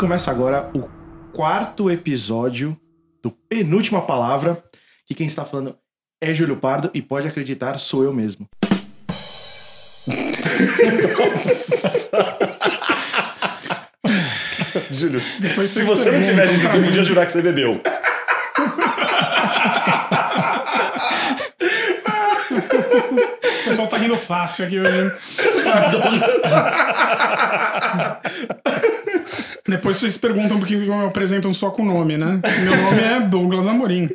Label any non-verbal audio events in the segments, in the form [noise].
começa agora o quarto episódio do Penúltima Palavra, que quem está falando é Júlio Pardo e pode acreditar, sou eu mesmo. [laughs] Júlio, se você não tivesse dito, mim. podia jurar que você bebeu. O pessoal tá rindo fácil aqui hoje. [laughs] Depois vocês perguntam por que me apresentam só com o nome, né? Meu nome é Douglas Amorim.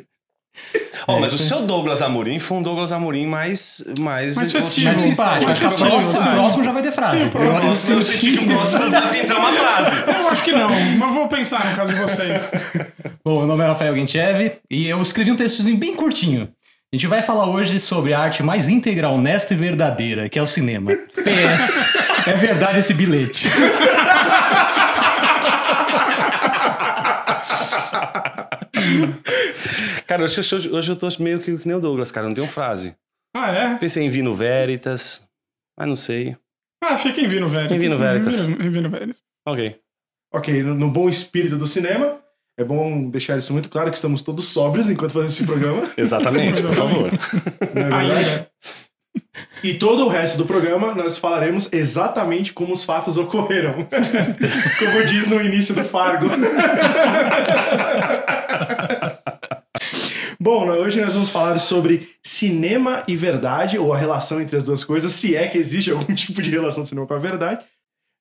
Ó, mas o seu Douglas Amorim foi um Douglas Amorim mais... Mais, Mais festivo. Mais simpático. Mais festivo, o próximo já vai ter frase. Sim, o próximo. Nossa, eu senti que o próximo vai pintar uma frase. Eu acho que não, mas vou pensar no caso de vocês. [laughs] Bom, meu nome é Rafael Guinchev e eu escrevi um textozinho bem curtinho. A gente vai falar hoje sobre a arte mais íntegra, honesta e verdadeira, que é o cinema. PS. É verdade esse bilhete. [laughs] [laughs] Cara, eu acho que hoje, hoje eu tô meio que, que nem o Douglas, cara. Não tenho frase. Ah, é? Pensei em Vino Veritas, mas não sei. Ah, fica em Vino Veritas. Em Vino Veritas. Em Vino Veritas. Ok. Ok, no, no bom espírito do cinema, é bom deixar isso muito claro que estamos todos sóbrios enquanto fazemos esse programa. [laughs] Exatamente, por favor. não é verdade? Ainda. E todo o resto do programa nós falaremos exatamente como os fatos ocorreram. [laughs] como diz no início do Fargo. [laughs] Bom, hoje nós vamos falar sobre cinema e verdade, ou a relação entre as duas coisas, se é que existe algum [laughs] tipo de relação do cinema com a verdade.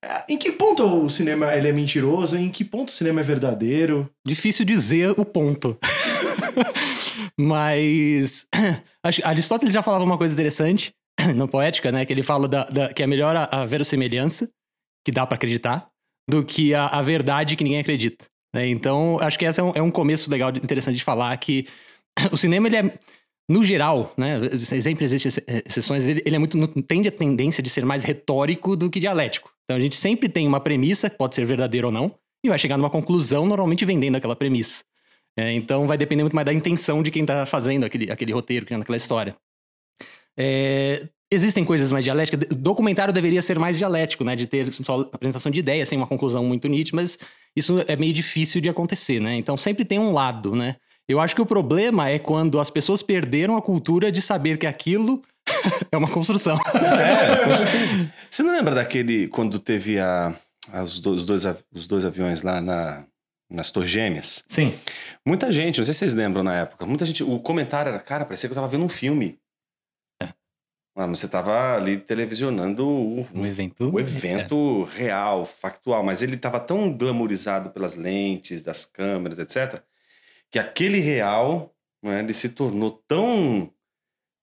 É, Em que ponto o cinema ele é mentiroso? Em que ponto o cinema é verdadeiro? Difícil dizer o ponto. Mas [clears throat] acho que Aristóteles já falava uma coisa interessante [coughs] na poética, né? Que ele fala da, da- que é melhor a, a que dá pra acreditar, do que a, a verdade que ninguém acredita. né? Então, acho que esse é um, é um começo legal, interessante de falar que [coughs] o cinema, ele é, no geral, né? Sempre existem ex- exceções, ele, ele é muito, tende a tendência de ser mais retórico do que dialético. Então, a gente sempre tem uma premissa, que pode ser verdadeira ou não, e vai chegar numa conclusão, normalmente vendendo aquela premissa. É, então vai depender muito mais da intenção de quem está fazendo aquele, aquele roteiro, criando aquela história. É, existem coisas mais dialéticas. O documentário deveria ser mais dialético, né? De ter só apresentação de ideias, sem uma conclusão muito nítida, mas isso é meio difícil de acontecer, né? Então sempre tem um lado, né? Eu acho que o problema é quando as pessoas perderam a cultura de saber que aquilo [laughs] é uma construção. É, com certeza. Você não lembra daquele, quando teve a, a- os, dois, os dois os dois aviões lá na, nas Torres Gêmeas? Sim. Muita gente, não sei se vocês lembram na época, muita gente, o comentário era, cara, parecia que eu tava vendo um filme. É. Ah, mas você tava ali televisionando o, Um evento. o evento real, factual, mas ele tava tão glamourizado pelas lentes, das câmeras, etc., que aquele real, né, ele se tornou tão,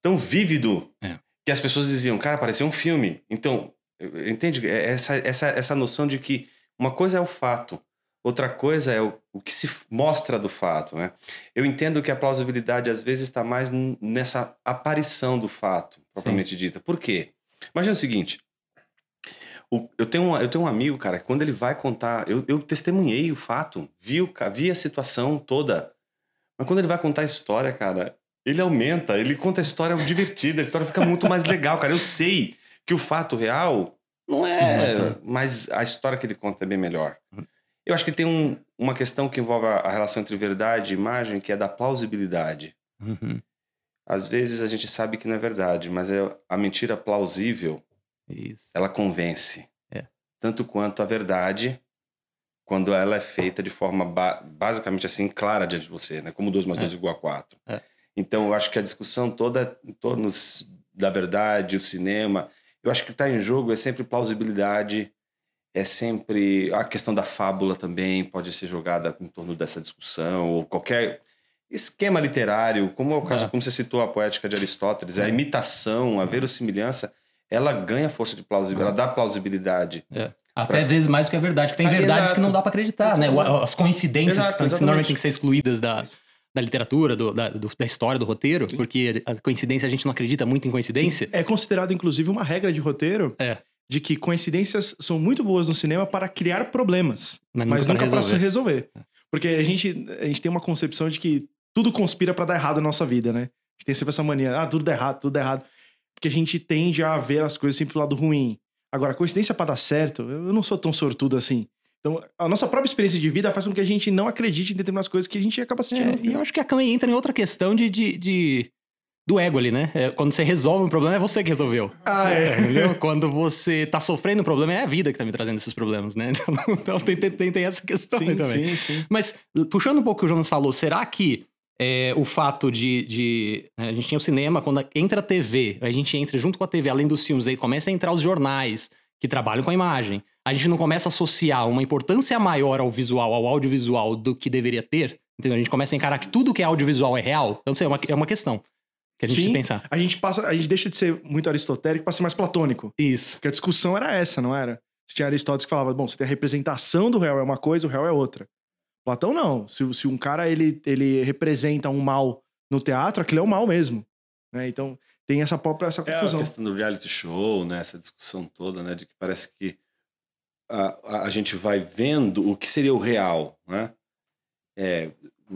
tão vívido É. que as pessoas diziam, cara, parecia um filme. Então, entende? É Essa, essa, essa noção de que uma coisa é o fato, outra coisa é o, o que se mostra do fato, né? Eu entendo que a plausibilidade às vezes está mais nessa aparição do fato, propriamente dita. Por quê? Imagina o seguinte, o- eu, tenho um, eu tenho um amigo, cara, que quando ele vai contar, eu, eu testemunhei o fato, vi, o, vi a situação toda, mas quando ele vai contar a história, cara, ele aumenta, ele conta a história divertida, a história fica muito mais legal, cara. Eu sei que o fato real não é, Uhum. mas a história que ele conta é bem melhor. Uhum. Eu acho que tem um- uma questão que envolve a, a relação entre verdade e imagem, que é da plausibilidade. Uhum. Às vezes a gente sabe que não é verdade, mas é a mentira plausível Isso. ela convence. É. Tanto quanto a verdade, quando ela é feita de forma ba- basicamente assim, clara diante de você, né? Como 2 mais É. 2 igual a 4. É. Então, eu acho que a discussão toda em torno da verdade, o cinema, eu acho que o que está em jogo é sempre plausibilidade, é sempre a questão da fábula também pode ser jogada em torno dessa discussão, ou qualquer esquema literário, como é o caso, É. como você citou a poética de Aristóteles, a É. imitação, a verossimilhança, ela ganha força de plausibilidade, ela dá plausibilidade. Até às vezes mais do que a verdade, que tem Ah, verdades exato. que não dá pra acreditar, Exato, né? Exato. As coincidências Exato, que, tão- que normalmente têm que ser excluídas da, da literatura, do- da, do- da história do roteiro, porque a coincidência a gente não acredita muito em coincidência. É considerado, inclusive, uma regra de roteiro É. de que coincidências são muito boas no cinema para criar problemas, Mas mas nunca para se resolver. Porque a gente, a gente tem uma concepção de que tudo conspira para dar errado na nossa vida, né? A gente tem sempre essa mania, ah, tudo dá errado, tudo dá errado. Porque a gente tende a ver as coisas sempre do lado ruim. Agora, coincidência para dar certo, eu não sou tão sortudo assim. Então, a nossa própria experiência de vida faz com que a gente não acredite em determinadas coisas que a gente acaba assistindo. É, e eu acho que também entra em outra questão de, de, de- do ego ali, né? É, quando você resolve um problema, é você que resolveu. Ah, é. [laughs] Entendeu? Quando você tá sofrendo um problema, é a vida que tá me trazendo esses problemas, né? [laughs] Então, então tem, tem, tem- essa questão aí Sim, também. sim, sim. Mas, puxando um pouco o que o Jonas falou, será que é, o fato de, de- né, A gente tinha o cinema, quando entra a TV, a gente entra junto com a TV, além dos filmes, aí começa a entrar os jornais que trabalham com a imagem. A gente não começa a associar uma importância maior ao visual, ao audiovisual, do que deveria ter. Entendeu? A gente começa a encarar que tudo que é audiovisual é real. Eu não sei, é uma, é uma questão que a gente Sim. precisa pensar. A gente passa, a gente deixa de ser muito aristotélico para ser mais platônico. Isso. Porque a discussão era essa, não era? Você tinha Aristóteles que falava, bom, você tem a representação do real é uma coisa, o real é outra. Platão não. Se, se um cara ele, ele representa um mal no teatro, aquilo é o mal mesmo. Né? Então tem essa própria essa É a confusão. questão do reality show, né? Essa discussão toda, né? De que parece que a, a, a gente vai vendo o que seria o real, né? É,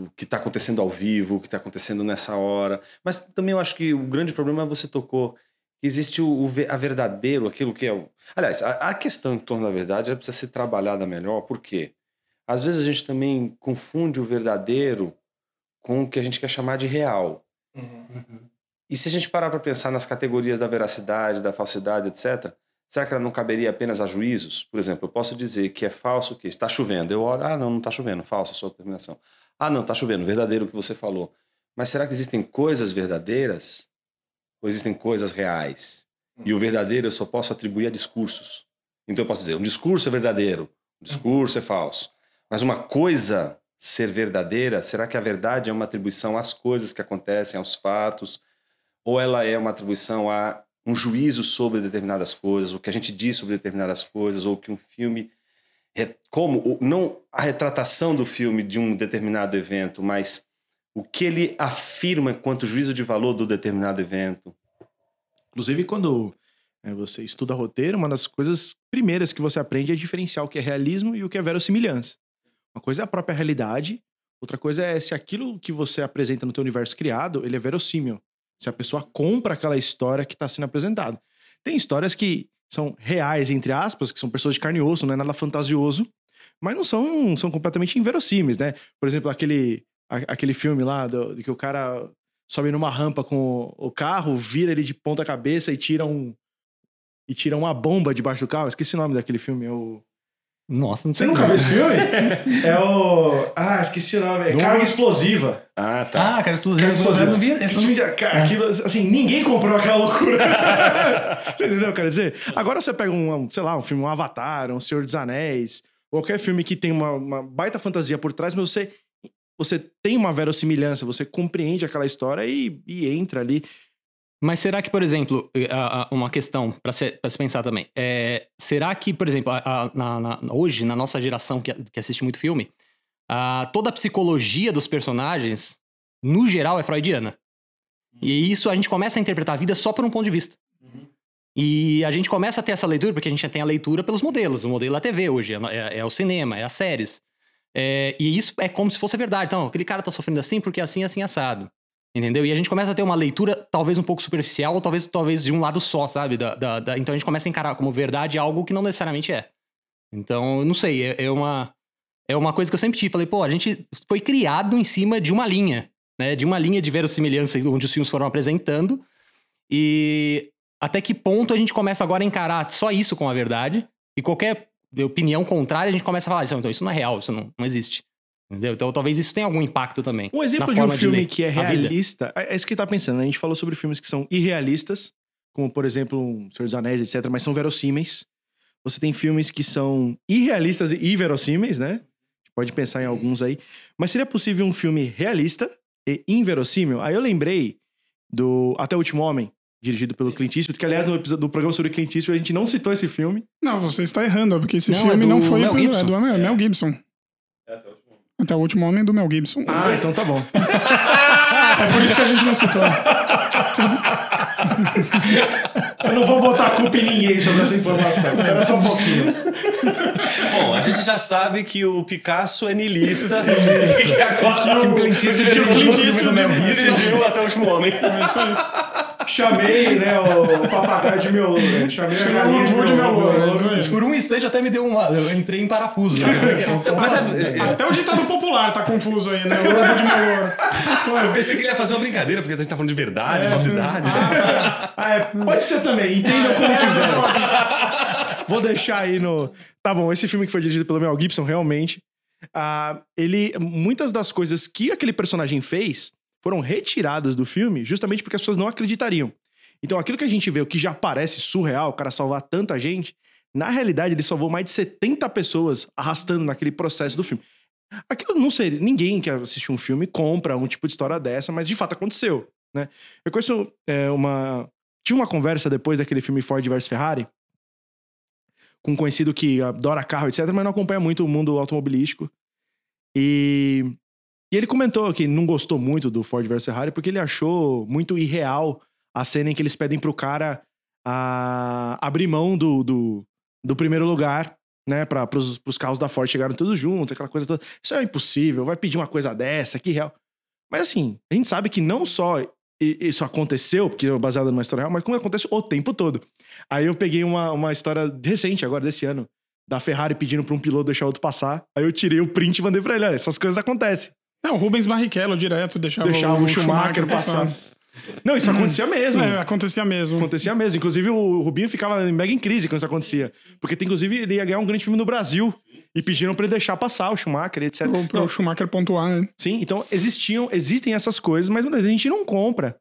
o que está acontecendo ao vivo, o que está acontecendo nessa hora. Mas também eu acho que o grande problema é você tocou que existe o, o a verdadeiro, aquilo que é o. Aliás, a, a questão em torno da verdade ela precisa ser trabalhada melhor, por quê? Às vezes a gente também confunde o verdadeiro com o que a gente quer chamar de real. E se a gente parar para pensar nas categorias da veracidade, da falsidade, etc., será que ela não caberia apenas a juízos? Por exemplo, eu posso dizer que é falso que está chovendo. Eu olho, ah, não, não está chovendo, falsa a sua determinação. Ah, não, está chovendo, verdadeiro o que você falou. Mas será que existem coisas verdadeiras? Ou existem coisas reais? E o verdadeiro eu só posso atribuir a discursos. Então eu posso dizer, um discurso é verdadeiro, um discurso é falso. Mas uma coisa ser verdadeira, será que a verdade é uma atribuição às coisas que acontecem, aos fatos? ou ela é uma atribuição a um juízo sobre determinadas coisas, o que a gente diz sobre determinadas coisas, ou que um filme como o- não a retratação do filme de um determinado evento, mas o que ele afirma enquanto juízo de valor do determinado evento. Inclusive, quando é, você estuda roteiro, uma das coisas primeiras que você aprende é diferenciar o que é realismo e o que é verossimilhança. Uma coisa é a própria realidade, outra coisa é se aquilo que você apresenta no teu universo criado, ele é verossímil. Se a pessoa compra aquela história que está sendo apresentada. Tem histórias que são reais, entre aspas, que são pessoas de carne e osso, não é nada fantasioso, mas não são, são completamente inverossímeis, né? Por exemplo, aquele, a- aquele filme lá do, de que o cara sobe numa rampa com o carro, vira ele de ponta cabeça e tira um e tira uma bomba debaixo do carro. Esqueci o nome daquele filme. É o... Nossa, não Você sei. nunca viu esse filme? [laughs] é o. Ah, esqueci o nome. É. Carga Explosiva. Ah, tá. Ah, cara, explosivo. Carga Explosiva. Eu não vi. Esse filme de- ca- aquilo, assim, ninguém comprou aquela loucura. [laughs] você entendeu, quer dizer? Agora você pega um, sei lá, um filme, um Avatar, um Senhor dos Anéis, qualquer filme que tem uma, uma baita fantasia por trás, mas você, você tem uma verossimilhança, você compreende aquela história e, e entra ali. Mas será que, por exemplo, eh, uma questão para se, se pensar também, é, será que, por exemplo, a- a- na- hoje, na nossa geração que, que assiste muito filme, a- toda a psicologia dos personagens, no geral, é freudiana. E isso a gente começa a interpretar a vida só por um ponto de vista. E a gente começa a ter essa leitura, porque a gente já tem a leitura pelos modelos. O modelo é a TV hoje, é, é- é o cinema, é as séries. É, e isso é como se fosse verdade. Então, aquele cara tá sofrendo assim porque é assim, assim, assado. Entendeu? E a gente começa a ter uma leitura talvez um pouco superficial, ou talvez, talvez de um lado só, sabe? Da, da- da- Então a gente começa a encarar como verdade algo que não necessariamente é. Então, não sei, é, é uma, é uma coisa que eu sempre tive. Falei, pô, a gente foi criado em cima de uma linha, né? De uma linha de verossimilhança onde os filmes foram apresentando. E até que ponto a gente começa agora a encarar só isso com a verdade, e qualquer opinião contrária a gente começa a falar, "Isso- então isso não é real, isso não, não existe. Entendeu? Então talvez isso tenha algum impacto também. Um exemplo na de um forma de filme ler que é realista, é é isso que tá pensando. né? A gente falou sobre filmes que são irrealistas, como por exemplo um Senhor dos Anéis, etc., mas são verossímeis. Você tem filmes que são irrealistas e verossímeis, né? Pode pensar em alguns aí. Mas seria possível um filme realista e inverossímil? Aí eu lembrei do Até o Último Homem, dirigido pelo Clint Eastwood, que aliás no episódio do programa sobre Clint Eastwood a gente não citou esse filme. Não, você está errando, porque esse Não, filme é do não foi Mel pro- Gibson. é do Mel, Mel Gibson. Até o último homem do Mel Gibson. Ah, então tá bom. [laughs] É por isso que a gente não citou. [laughs] Eu não vou botar a culpa em ninguém sobre essa informação. Espera só um pouquinho. Bom, a gente já sabe que o Picasso é niilista [laughs] e que agora Que o Clint Eastwood que o dirigiu dirigiu até o último homem. É isso aí. Chamei, né, o papagaio de meu. Chamei a Chamei galinha o de urubu de meu. isso aí. Por um instante até me deu uma. Eu entrei em parafuso. Né? [laughs] Mas é- é- Até o ditado popular tá confuso aí, né? O urubu de meu ouro. eu pensei que ele ia fazer uma brincadeira, porque a gente tá falando de verdade, É, falsidade. Ah, é, pode ser também, entenda como quiser. [laughs] Vou deixar aí no. Tá bom, esse filme que foi dirigido pelo Mel Gibson, realmente. ah, ele. Muitas das coisas que aquele personagem fez foram retiradas do filme justamente porque as pessoas não acreditariam. Então, aquilo que a gente vê, o que já parece surreal, o cara salvar tanta gente, na realidade, ele salvou mais de 70 pessoas arrastando naquele processo do filme. Aquilo não sei, ninguém que assistir um filme compra um tipo de história dessa, mas de fato aconteceu, né? Eu conheço é, uma. Tive uma conversa depois daquele filme Ford vs Ferrari com um conhecido que adora carro, etc., mas não acompanha muito o mundo automobilístico. E, e ele comentou que não gostou muito do Ford vs Ferrari porque ele achou muito irreal a cena em que eles pedem pro cara a, abrir mão do, do, do primeiro lugar, né? Para pros, pros carros da Ford chegarem todos juntos, aquela coisa toda. Isso é impossível, vai pedir uma coisa dessa, que real. Mas assim, a gente sabe que não só isso aconteceu, porque é baseado numa história real, mas como acontece o tempo todo. Aí eu peguei uma, uma história recente, agora desse ano, da Ferrari pedindo pra um piloto deixar outro passar. Aí eu tirei o print e mandei pra ele: olha, essas coisas acontecem. É, o Rubens Barrichello direto deixava, Deixava o Schumacher passar. Não, isso acontecia mesmo. É, acontecia mesmo. Acontecia mesmo. Inclusive, o Rubinho ficava mega em crise quando isso acontecia. Porque, inclusive, ele ia ganhar um grande filme no Brasil. E pediram pra ele deixar passar o Schumacher, etc. Pro Então, Schumacher pontuar, né? Sim, então existiam, existem essas coisas, mas muitas vezes a gente não compra.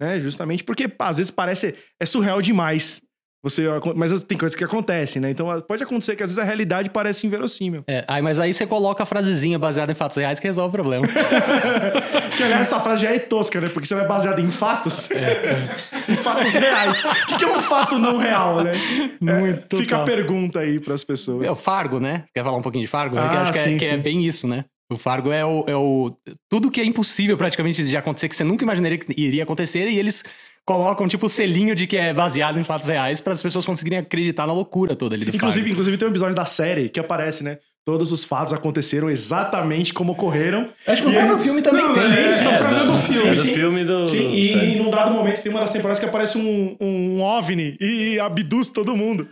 Né? Justamente porque, pá, às vezes parece. É surreal demais. Você, mas tem coisas que acontecem, né? Então pode acontecer que às vezes a realidade parece inverossímil. É, aí, mas aí você coloca a frasezinha baseada em fatos reais que resolve o problema. [laughs] Que aliás, essa frase já é tosca, né? Porque você vai baseada em fatos. [laughs] em fatos reais. O que é um fato não real, né? [laughs] Muito É, fica a pergunta aí pras pessoas. É o Fargo, né? Quer falar um pouquinho de Fargo? Ah, que eu acho que, sim, é, que é sim. bem isso, né? O Fargo é o, é o. Tudo que é impossível praticamente de acontecer, que você nunca imaginaria que iria acontecer, e eles colocam, tipo, o selinho de que é baseado em fatos reais para as pessoas conseguirem acreditar na loucura toda ali do Inclusive, Fargo. inclusive tem um episódio da série que aparece, né? Todos os fatos aconteceram exatamente como ocorreram. Acho que o próprio filme também Não, tem. né? essa é, frase é do filme. É do sim. filme do. Sim, e, sério. e num dado momento tem uma das temporadas que aparece um, um OVNI e abduz todo mundo.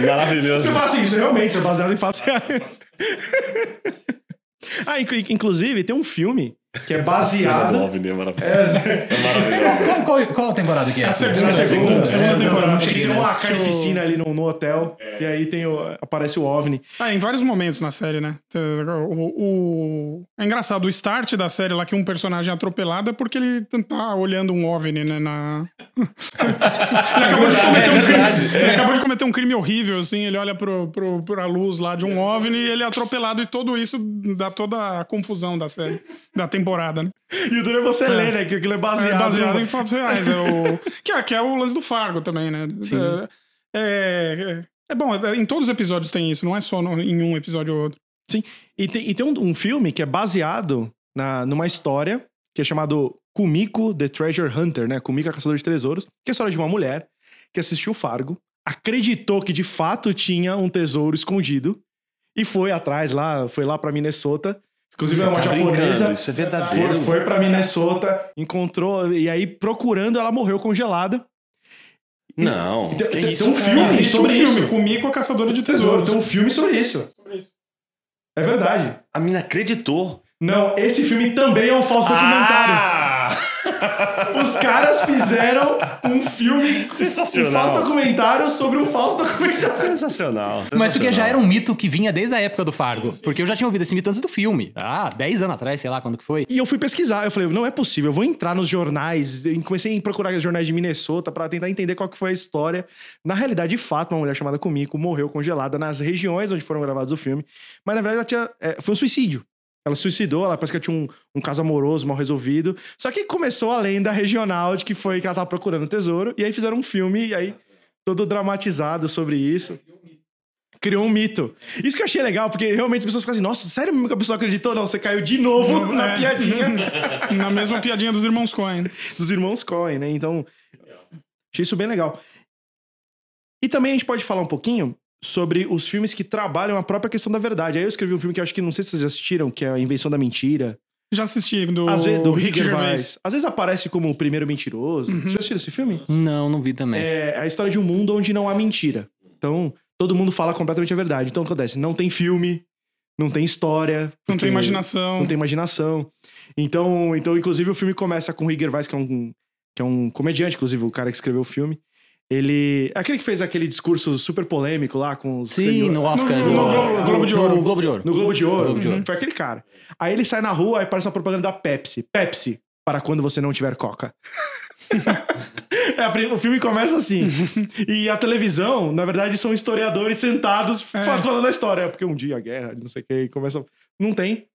Maravilhoso. Você fala assim, isso realmente é baseado em fatos reais. [laughs] ah, inclu- inclusive, tem um filme que é baseado. OVNI é maravilhoso. É maravilhoso. Qual, qual, qual a temporada que é? A segunda, É a segunda, segunda, segunda segunda temporada. Que tem uma carnificina ali no, no hotel. E aí tem o- aparece o OVNI. Ah, em vários momentos na série, né? O, o- É engraçado, o start da série lá, que um personagem é atropelado, é porque ele tá olhando um OVNI, né? Na... [laughs] ele, acabou de cometer um crime, ele acabou de cometer um crime horrível, assim, ele olha pro, pro, pra luz lá de um OVNI e ele é atropelado e tudo isso dá toda a confusão da série, da temporada, né? E o duro é você ler, né? Que aquilo é baseado, É baseado em fatos reais. É o... [laughs] que, é, que é o lance do Fargo também, né? Sim. É, é, é bom, é- em todos os episódios tem isso, não é só no- em um episódio ou outro. E tem, e tem um, um filme que é baseado na, numa história que é chamado Kumiko the Treasure Hunter, né? Kumiko a Caçador de Tesouros, que é a história de uma mulher que assistiu Fargo, acreditou que de fato tinha um tesouro escondido e foi atrás lá, foi lá pra Minnesota. Inclusive é uma Tá japonesa. Isso é verdadeiro. Foi, foi pra Minnesota, encontrou, e aí procurando, ela morreu congelada. Não. Tem- que tem- isso, tem um cara? filme Existe um sobre filme, isso. Comigo a Caçadora de Tesouro, Tesouros. tem um filme sobre isso. É verdade. A mina acreditou. Não, esse filme também é um falso documentário. [laughs] Os caras fizeram um filme, Sensacional. um falso documentário sobre um falso documentário. Sensacional. Mas porque sensacional. já era um mito que vinha desde a época do Fargo. Porque eu já tinha ouvido esse mito antes do filme. Ah, 10 anos atrás, sei lá quando que foi. E eu fui pesquisar, eu falei, não é possível, eu vou entrar nos jornais, e comecei a procurar jornais de Minnesota pra tentar entender qual que foi a história. Na realidade, de fato, uma mulher chamada Kumiko morreu congelada nas regiões onde foram gravados o filme, mas na verdade ela tinha, é, foi um suicídio. Ela suicidou, ela parece que ela tinha um, um caso amoroso mal resolvido. Só que começou a lenda regional de que foi que ela tava procurando o tesouro. E aí fizeram um filme, e aí todo dramatizado sobre isso. Criou um mito. Isso que eu achei legal, porque realmente as pessoas ficam assim, nossa, sério mesmo que a pessoa acreditou? Não, você caiu de novo na É. piadinha [laughs] Na mesma piadinha dos irmãos Coen. dos irmãos Coen, né? Então, achei isso bem legal. E também a gente pode falar um pouquinho sobre os filmes que trabalham a própria questão da verdade. Aí eu escrevi um filme que eu acho que não sei se vocês já assistiram, que é A Invenção da Mentira. Já assisti do, Às vezes, do Rick Gervais. Gervais. Às vezes aparece como o primeiro mentiroso. Uhum. Você já assistiu esse filme? Não, não vi também. É a história de um mundo onde não há mentira. Então, todo mundo fala completamente a verdade. Então, o que acontece? Não tem filme, não tem história. Não tem imaginação. Não tem imaginação. Então, então, inclusive, o filme começa com o Rick Gervais, que é um, que é um comediante, inclusive, o cara que escreveu o filme. Ele. é Aquele que fez aquele discurso super polêmico lá com os. Sim, no Oscar. No- no do- Globo de no Ouro. Globo de Ouro. No Globo de Ouro. Globo de Ouro. Foi aquele cara. Aí ele sai na rua e aparece uma propaganda da Pepsi. Pepsi, para quando você não tiver coca. [laughs] É, a o filme começa assim. e a televisão, na verdade, são historiadores sentados É. fa- falando a história. Porque um dia a guerra, não sei o que, começa. Não tem.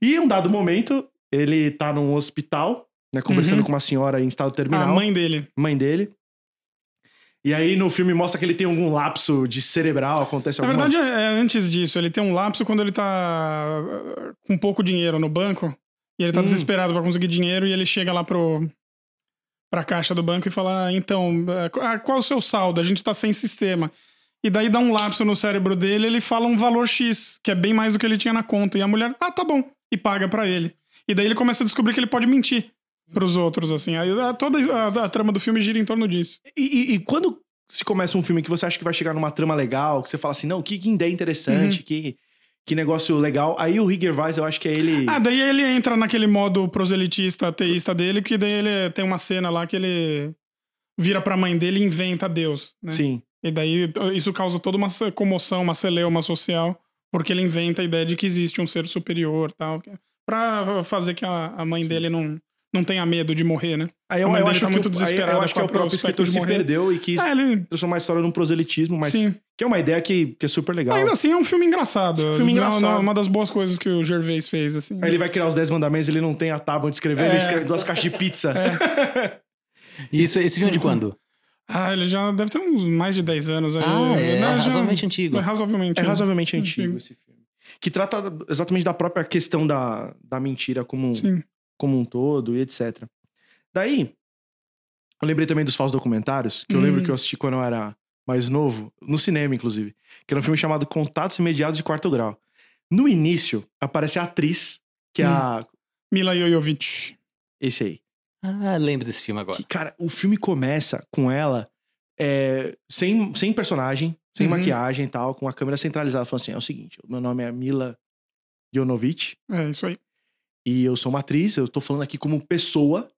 E em um dado momento, ele tá num hospital, né, conversando Uhum. com uma senhora em estado A terminal, mãe dele. mãe dele. E aí no filme mostra que ele tem algum lapso de cerebral, acontece Na alguma verdade, é, é antes disso. Ele tem um lapso quando ele tá uh, com pouco dinheiro no banco. E ele tá Hum. desesperado pra conseguir dinheiro. E ele chega lá pro, pra caixa do banco e fala: "Ah, Então, qu- ah, qual é o seu saldo? A gente tá sem sistema. E daí dá um lapso no cérebro dele. Ele fala um valor X, que é bem mais do que ele tinha na conta. E a mulher, ah, tá bom. E paga pra ele. E daí ele começa a descobrir que ele pode mentir pros outros, assim. Aí ah, toda a, a trama do filme gira em torno disso. E, e- e quando se começa um filme que você acha que vai chegar numa trama legal, que você fala assim, não, que, que ideia Uhum. interessante, que, que negócio legal. Aí o Rick Gervais, eu acho que é ele... Ah, daí ele entra naquele modo proselitista, ateísta dele, que daí ele tem uma cena lá que ele vira pra mãe dele e inventa Deus, né? Sim. E daí isso causa toda uma comoção, uma celeuma social, porque ele inventa a ideia de que existe um ser superior tal, que- pra fazer que a, a mãe dele não, não tenha medo de morrer, né? Aí eu, eu acho tá que, muito o- aí desesperada eu acho que é o próprio escritor se morrer. perdeu e quis Ah, ele... transformar a história num proselitismo, mas Sim. que é uma ideia que, que é super legal. Ainda assim é um filme engraçado. Filme Não- engraçado. não- Uma das boas coisas que o Gervais fez, assim. Aí ele vai criar os 10 mandamentos, ele não tem a tábua de escrever, ele É. escreve duas caixas de pizza. [laughs] E Isso, esse filme é de quando? Ah, ele já deve ter uns mais de 10 anos aí. Ah, é Não, já- razoavelmente antigo. É razoavelmente. É razoavelmente Antigo. antigo esse filme. Que trata exatamente da própria questão da, da mentira como, Sim. Como um todo e etc. Daí, eu lembrei também dos falsos documentários, que eu Hum. lembro que eu assisti quando eu era mais novo, no cinema, inclusive. Que era um filme chamado Contatos Imediatos de Quarto Grau. No início, aparece a atriz, que é Hum. a. Mila Jovovich. Esse aí. Ah, lembro desse filme agora. Que, cara, o filme começa com ela é, sem, sem personagem, sem Uhum. maquiagem e tal, com a câmera centralizada. Falando assim: é o seguinte, meu nome é Mila Jonovich. É, isso aí. E eu sou uma atriz, eu tô falando aqui como pessoa.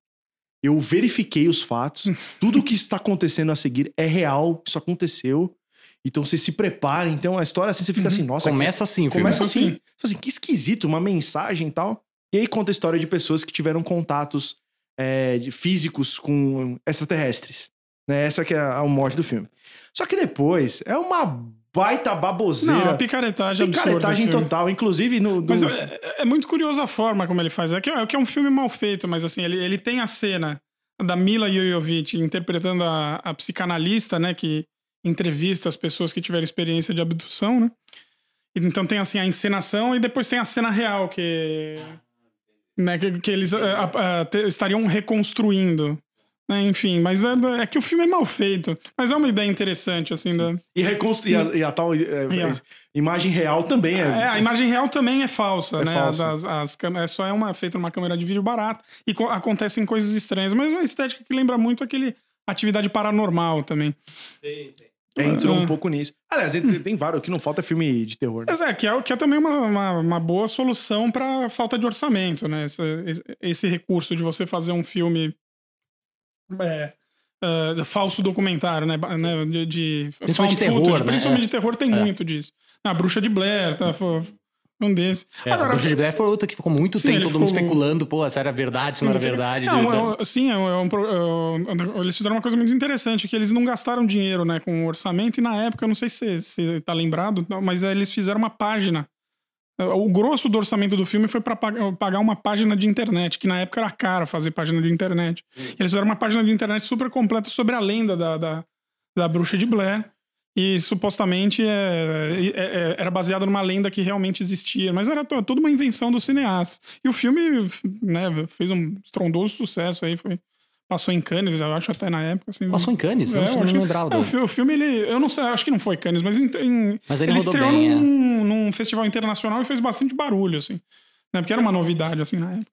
Eu verifiquei os fatos. [laughs] Tudo que está acontecendo a seguir é real, isso aconteceu. Então vocês se preparem. Então a história assim, você fica Uhum. assim, nossa. Começa assim o filme. começa assim. assim. Você fala assim, que esquisito, uma mensagem e tal. E aí conta a história de pessoas que tiveram contatos é, de físicos com extraterrestres. Né? Essa que é a, a morte do filme. Só que depois é uma baita Não, baboseira. a picaretagem absurda. picaretagem total. Inclusive no. no- Mas é, é muito curiosa a forma como ele faz. É que é, que é um filme mal feito, mas assim, ele, ele tem a cena da Mila Jovovich interpretando a, a psicanalista, né, que entrevista as pessoas que tiveram experiência de abdução, né? Então tem assim a encenação e depois tem a cena real que né, que, que eles ah, ah, te- estariam reconstruindo. Né, Enfim, mas é, é que o filme é mal feito. Mas é uma ideia interessante, assim, da, E, reconstru... e, a, e a tal é, Yeah. imagem real também é. É, a imagem real também é falsa, É né? falsa. As, as câmeras, é só é uma feita numa câmera de vídeo barata e co- acontecem coisas estranhas, mas uma estética que lembra muito aquele atividade paranormal também. É, entrou um Ah. pouco nisso. Aliás, tem, tem vários. O que não falta é filme de terror. Né? Mas é, que é, que é também uma, uma, uma boa solução para falta de orçamento, né? Esse, esse recurso de você fazer um filme é, é, falso documentário, né? Né? De, de Principalmente found terror, footage. né? Principalmente É. de terror tem É. muito disso. A Bruxa de Blair, tá? Foi um desses. É, a Bruxa de Blair foi outra que ficou muito Sim, tempo todo mundo ficou- especulando, pô, se era verdade, se não era verdade. Não, de- é sim, é um- é um é um- eles fizeram uma coisa muito interessante, que eles não gastaram dinheiro né, com o orçamento, e na época, eu não sei se você tá lembrado, mas é, eles fizeram uma página. O grosso do orçamento do filme foi para pagar uma página de internet, que na época era caro fazer página de internet. Eles fizeram uma página de internet super completa sobre a lenda da, da, da bruxa de Blair. E supostamente é, é- é- era baseado numa lenda que realmente existia, mas era to- toda uma invenção do cineasta. E o filme né, fez um estrondoso sucesso aí, foi, passou em Cannes, eu acho até na época. Assim, Passou em Cannes? Eu É, não, eu não acho que- lembrava. É, o, filme, ele. Eu não sei, acho que não foi Cannes, mas, em, em- Mas ele, ele estreou bem, é. num, num festival internacional e fez bastante barulho, assim. Né, porque era uma novidade, assim, na época.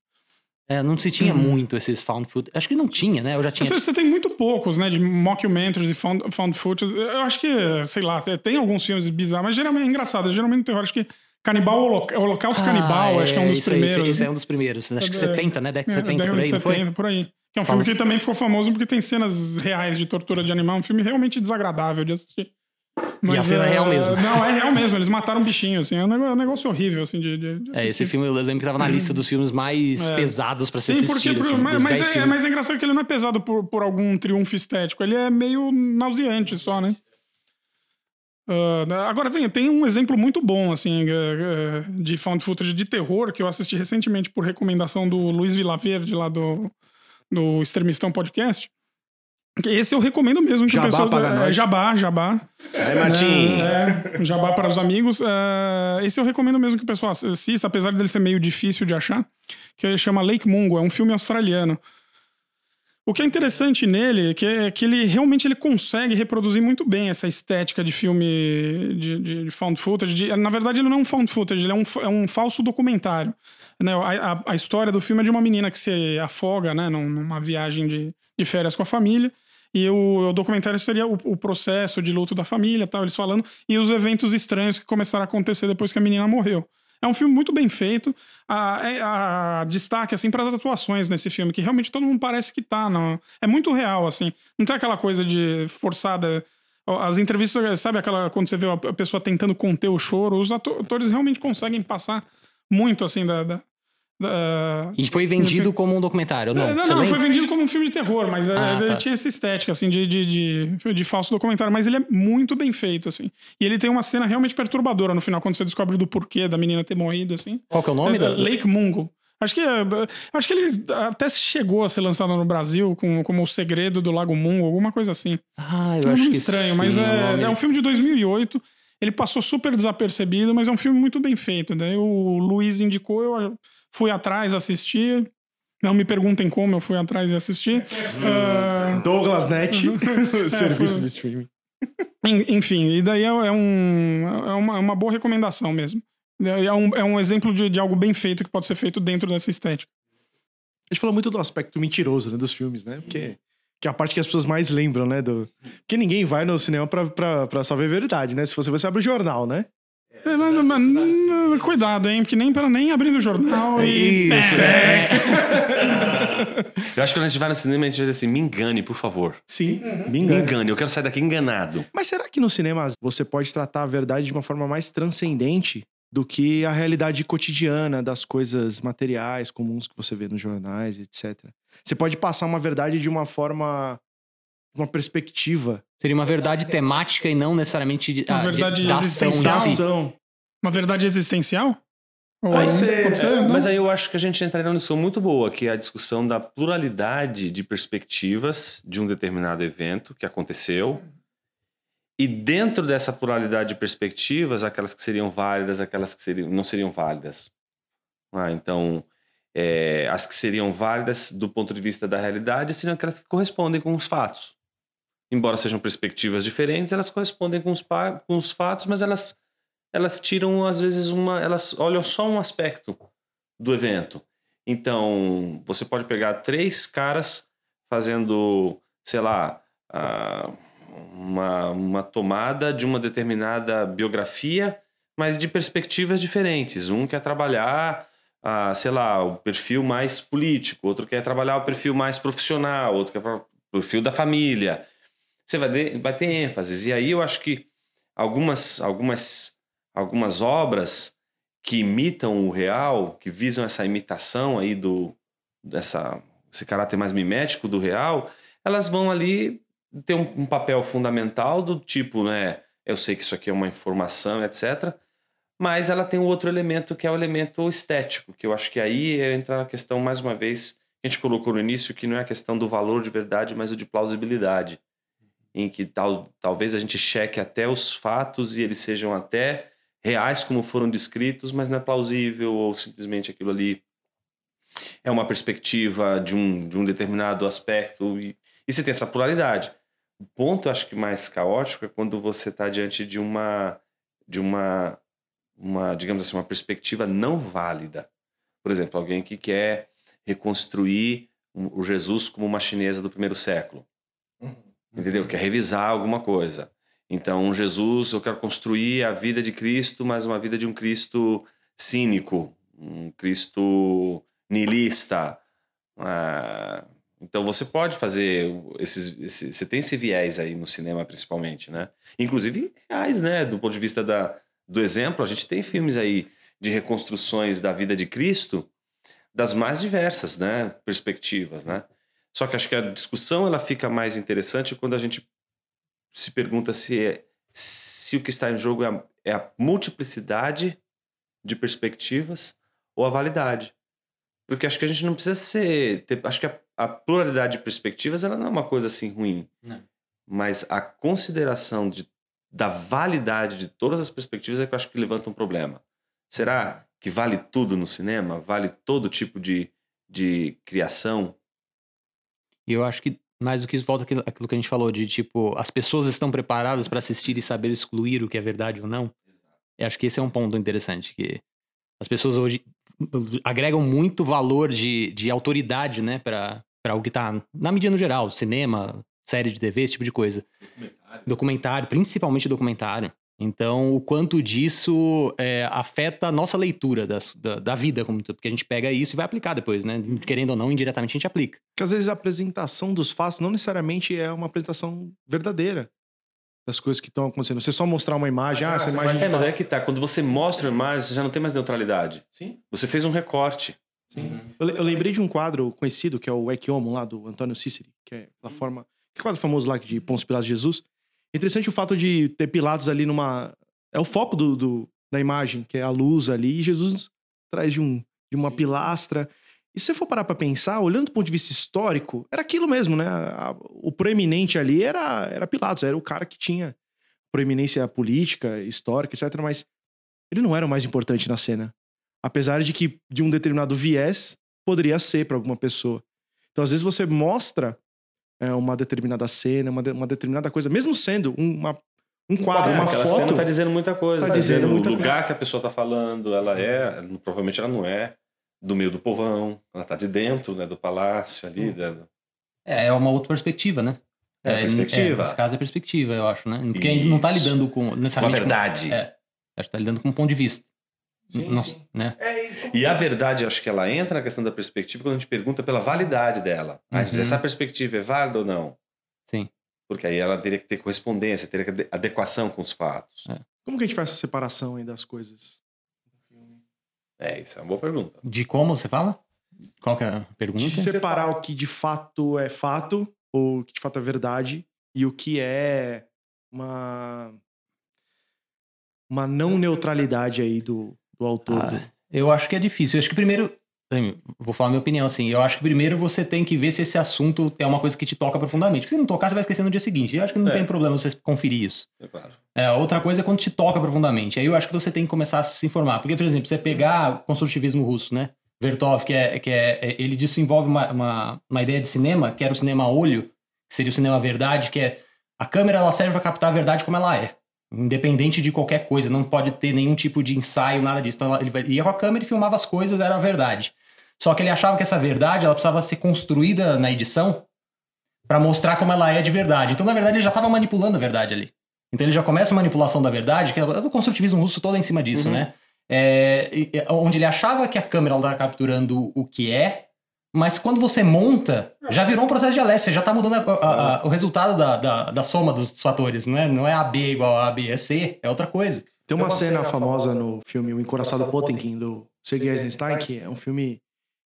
É, não se tinha Uhum. muito esses found footage. Acho que não tinha, né? Eu já tinha. Você, você tem muito poucos, né, de mockumentaries e found, found footage. Eu acho que, sei lá, tem alguns filmes bizarros, mas geralmente é engraçado. Geralmente terror, acho que Canibal, Holoca- Holocausto Canibal, acho que é um dos isso aí, primeiros. Esse, esse é um dos primeiros. Acho que É, 70, né? Década de É, 70 por aí, de não foi? 70, por aí. Que é um filme que também ficou famoso porque tem cenas reais de tortura de animal. Um filme realmente desagradável de assistir. a cena é real mesmo. Não, é real mesmo. Eles mataram um bichinho, assim. É um negócio, um negócio horrível, assim, de, de, de É, esse filme eu lembro que tava na lista dos filmes mais É. pesados pra ser Sim, porque, assistido. por- assim, mas, mas 10 é, mas é engraçado que ele não é pesado por, por algum triunfo estético. Ele é meio nauseante só, né? Ah, agora, tem, tem um exemplo muito bom, assim, eh, eh, de found footage de terror que eu assisti recentemente por recomendação do Luiz Vilaverde, lá do, do Extremistão Podcast. Esse eu recomendo mesmo que Jabá o pessoal. paga é, nós. jabá, jabá. Aí, Martim. É, jabá para os amigos. É, esse eu recomendo mesmo que o pessoal assista, apesar dele ser meio difícil de achar, que ele chama Lake Mungo, é um filme australiano. O que é interessante nele é que, é que ele realmente ele consegue reproduzir muito bem essa estética de filme de, de- de found footage. De- na verdade, ele não é um found footage, ele é um, é um falso documentário. Né? A, a- história do filme é de uma menina que se afoga né, num- numa viagem de, de férias com a família. E o, o documentário seria o, o processo de luto da família, tal, eles falando, e os eventos estranhos que começaram a acontecer depois que a menina morreu. É um filme muito bem feito. A, é- a destaque assim para as atuações nesse filme, que realmente todo mundo parece que tá. Não, é muito real, assim. Não tem aquela coisa de forçada. As entrevistas, sabe aquela quando você vê a pessoa tentando conter o choro? Os ato- atores realmente conseguem passar muito assim da. da- da- E foi vendido como um documentário, não? é, não, não, lembra? foi vendido como um filme de terror, mas é, Ah, ele tá. tinha essa estética, assim, de, de, de, de falso documentário. Mas ele é muito bem feito, assim. E ele tem uma cena realmente perturbadora no final, quando você descobre do porquê da menina ter morrido, assim. Qual que é o nome É, da... Lake Mungo. Acho que, é, acho que ele até chegou a ser lançado no Brasil com, como O Segredo do Lago Mungo, alguma coisa assim. Ah, É eu um acho que estranho, sim, mas é, é um filme de 2008. Ele passou super desapercebido, mas é um filme muito bem feito. Daí o Luiz indicou, eu fui atrás, assisti. Não me perguntem como eu fui atrás e assisti. Ah, Douglas Net, [laughs] o serviço foi- de streaming. en- enfim, e daí é, é um, é uma, é uma boa recomendação mesmo. É um, é um exemplo de, de algo bem feito que pode ser feito dentro dessa estética. A gente falou muito do aspecto mentiroso né, dos filmes, né? Porque que é a parte que as pessoas mais lembram, né? Do... Porque ninguém vai no cinema pra, pra, pra só ver verdade, né? Se você, você abre o jornal, né? É, mas- mas- mas- cuidado, hein? Porque nem, para nem abrindo o jornal e. Isso, É. Eu acho que quando a gente vai no cinema, a gente vai dizer assim: me engane, por favor. Sim, me Me engano. engane, eu quero sair daqui enganado. Mas será que no cinema você pode tratar a verdade de uma forma mais transcendente do que a realidade cotidiana das coisas materiais comuns que você vê nos jornais, etc? Você pode passar uma verdade de uma forma. uma perspectiva. Seria uma verdade temática e não necessariamente de, Uma ah, de- verdade da ação em existencial. Ação. Uma verdade existencial? Ou- Pode ser, Pode ser, É, não? mas aí eu acho que a gente entraria numa discussão muito boa, que é a discussão da pluralidade de perspectivas de um determinado evento que aconteceu. E dentro dessa pluralidade de perspectivas, aquelas que seriam válidas, aquelas que seriam, não seriam válidas. Ah, então, é, as que seriam válidas do ponto de vista da realidade seriam aquelas que correspondem com os fatos. Embora sejam perspectivas diferentes, elas correspondem com os, com os fatos, mas elas elas tiram às vezes uma, elas olham só um aspecto do evento. Então, você pode pegar três caras fazendo, sei lá, ah, uma, uma tomada de uma determinada biografia, mas de perspectivas diferentes. Um quer trabalhar, ah, sei lá, o perfil mais político, outro quer trabalhar o perfil mais profissional, outro quer o perfil da família. Você vai, ter- vai ter ênfases. E aí eu acho que algumas, algumas, algumas obras que imitam o real, que visam essa imitação aí do dessa esse caráter mais mimético do real, elas vão ali ter um, um papel fundamental do tipo, né? Eu sei que isso aqui é uma informação, etc. Mas ela tem um outro elemento que é o elemento estético, que eu acho que aí entra a questão, mais uma vez, a gente colocou no início, que não é a questão do valor de verdade, mas o de plausibilidade. Em que tal, talvez a gente cheque até os fatos e eles sejam até reais como foram descritos, mas não é plausível ou simplesmente aquilo ali é uma perspectiva de um, de um determinado aspecto e, e você tem essa pluralidade. O ponto, acho que mais caótico é quando você está diante de uma, de uma, uma, digamos assim, uma perspectiva não válida. Por exemplo, alguém que quer reconstruir o Jesus como uma chinesa do primeiro século. Uhum. Entendeu? Quer revisar alguma coisa. Então, Jesus, eu quero construir a vida de Cristo, mas uma vida de um Cristo cínico, um Cristo niilista. Ah, então, você pode fazer esses, esse, Você tem esse viés aí no cinema, principalmente, né? Inclusive reais, né? Do ponto de vista da, do exemplo, a gente tem filmes aí de reconstruções da vida de Cristo das mais diversas, né? Perspectivas, né? Só que acho que a discussão ela fica mais interessante quando a gente se pergunta se, é, se o que está em jogo é a, é a multiplicidade de perspectivas ou a validade. Porque acho que a gente não precisa ser. Ter, acho que a, a, pluralidade de perspectivas ela não é uma coisa assim ruim. Não. Mas a consideração de, da validade de todas as perspectivas é que eu acho que levanta um problema. Será que vale tudo no cinema? Vale todo tipo de, de criação? E eu acho que mais do que isso volta aquilo, aquilo que a gente falou de tipo, as pessoas estão preparadas para assistir e saber excluir o que é verdade ou não. Eu acho que esse é um ponto interessante, que as pessoas hoje agregam muito valor de, de autoridade, né, para o que tá na mídia no geral, cinema, série de TV, esse tipo de coisa. Documentário. Documentário, principalmente documentário. Então, o quanto disso é, afeta a nossa leitura da, da, da, vida, como, porque a gente pega isso e vai aplicar depois, né? Querendo ou não, indiretamente a gente aplica. Porque às vezes a apresentação dos fatos não necessariamente é uma apresentação verdadeira das coisas que estão acontecendo. Você só mostrar uma imagem, ah, essa imagem. É, mas é que tá. Quando você mostra a imagem, você já não tem mais neutralidade. Sim. Você fez um recorte. Uhum. Eu, eu, lembrei de um quadro conhecido, que é o Equiomon, lá do Antônio Cíceri, que é aquela forma. Que quadro famoso lá de Pôncio Pilatos de Jesus Interessante o fato de ter Pilatos ali numa. É o foco do, do, da imagem, que é a luz ali, e Jesus traz de, um, de uma Sim. pilastra. E se você for parar pra pensar, olhando do ponto de vista histórico, era aquilo mesmo, né? o proeminente ali era, era Pilatos, era o cara que tinha proeminência política, histórica, etc. Mas ele não era o mais importante na cena. Apesar de que, de um determinado viés, poderia ser para alguma pessoa. Então, às vezes, você mostra é, uma determinada cena, uma, de, uma determinada coisa, mesmo sendo uma, um quadro, é, uma aquela foto. Cena tá dizendo muita coisa. Tá, tá dizendo, muita o lugar coisa. que a pessoa tá falando, ela é, provavelmente ela não é do meio do povão, ela tá de dentro, né, do palácio ali. Hum. É, é uma outra perspectiva, né? É, é perspectiva. É, nesse caso é perspectiva, eu acho, né? Porque Isso. não tá lidando com necessariamente com a verdade. Com, é, acho que tá lidando com um ponto de vista. Sim, não, sim. Né? É, e a verdade, acho que ela entra na questão da perspectiva quando a gente pergunta pela validade dela. Uhum. Diz, essa perspectiva é válida ou não? Sim. Porque aí ela teria que ter correspondência, teria que ter adequação com os fatos. É. Como que a gente faz essa separação aí das coisas? É, isso é uma boa pergunta. De como você fala? Qual que é a pergunta? De separar o que de fato é fato, ou o que de fato é verdade, e o que é uma uma não neutralidade aí do, do autor. Ah. Eu acho que é difícil. Eu acho que primeiro Vou falar a minha opinião, assim. Eu acho que primeiro você tem que ver se esse assunto é uma coisa que te toca profundamente. Porque se não tocar, você vai esquecer no dia seguinte. Eu acho que não É. tem problema você conferir isso. É claro. É, outra coisa é quando te toca profundamente. Aí eu acho que você tem que começar a se informar. Porque, por exemplo, você pegar o construtivismo russo, né? Vertov, que é, que é, é- ele desenvolve uma, uma, uma ideia de cinema, que era o cinema olho, que seria o cinema verdade, que é a câmera ela serve para captar a verdade como ela é. Independente de qualquer coisa, não pode ter nenhum tipo de ensaio, nada disso. Então ele ia com a câmera e filmava as coisas, era a verdade. Só que ele achava que essa verdade ela precisava ser construída na edição para mostrar como ela é de verdade. Então, na verdade, ele já estava manipulando a verdade ali. Então ele já começa a manipulação da verdade, que é o construtivismo russo todo é em cima disso, Uhum. né? É, e- onde ele achava que a câmera estava capturando o que é, mas quando você monta, já virou um processo de Alessio, você já está mudando a- a- a- o resultado da, da, da soma dos fatores, né? Não é AB igual a AB, é C, é outra coisa. Tem uma cena famosa no filme O Encoraçado Potemkin, do Sergei Eisenstein, que é um filme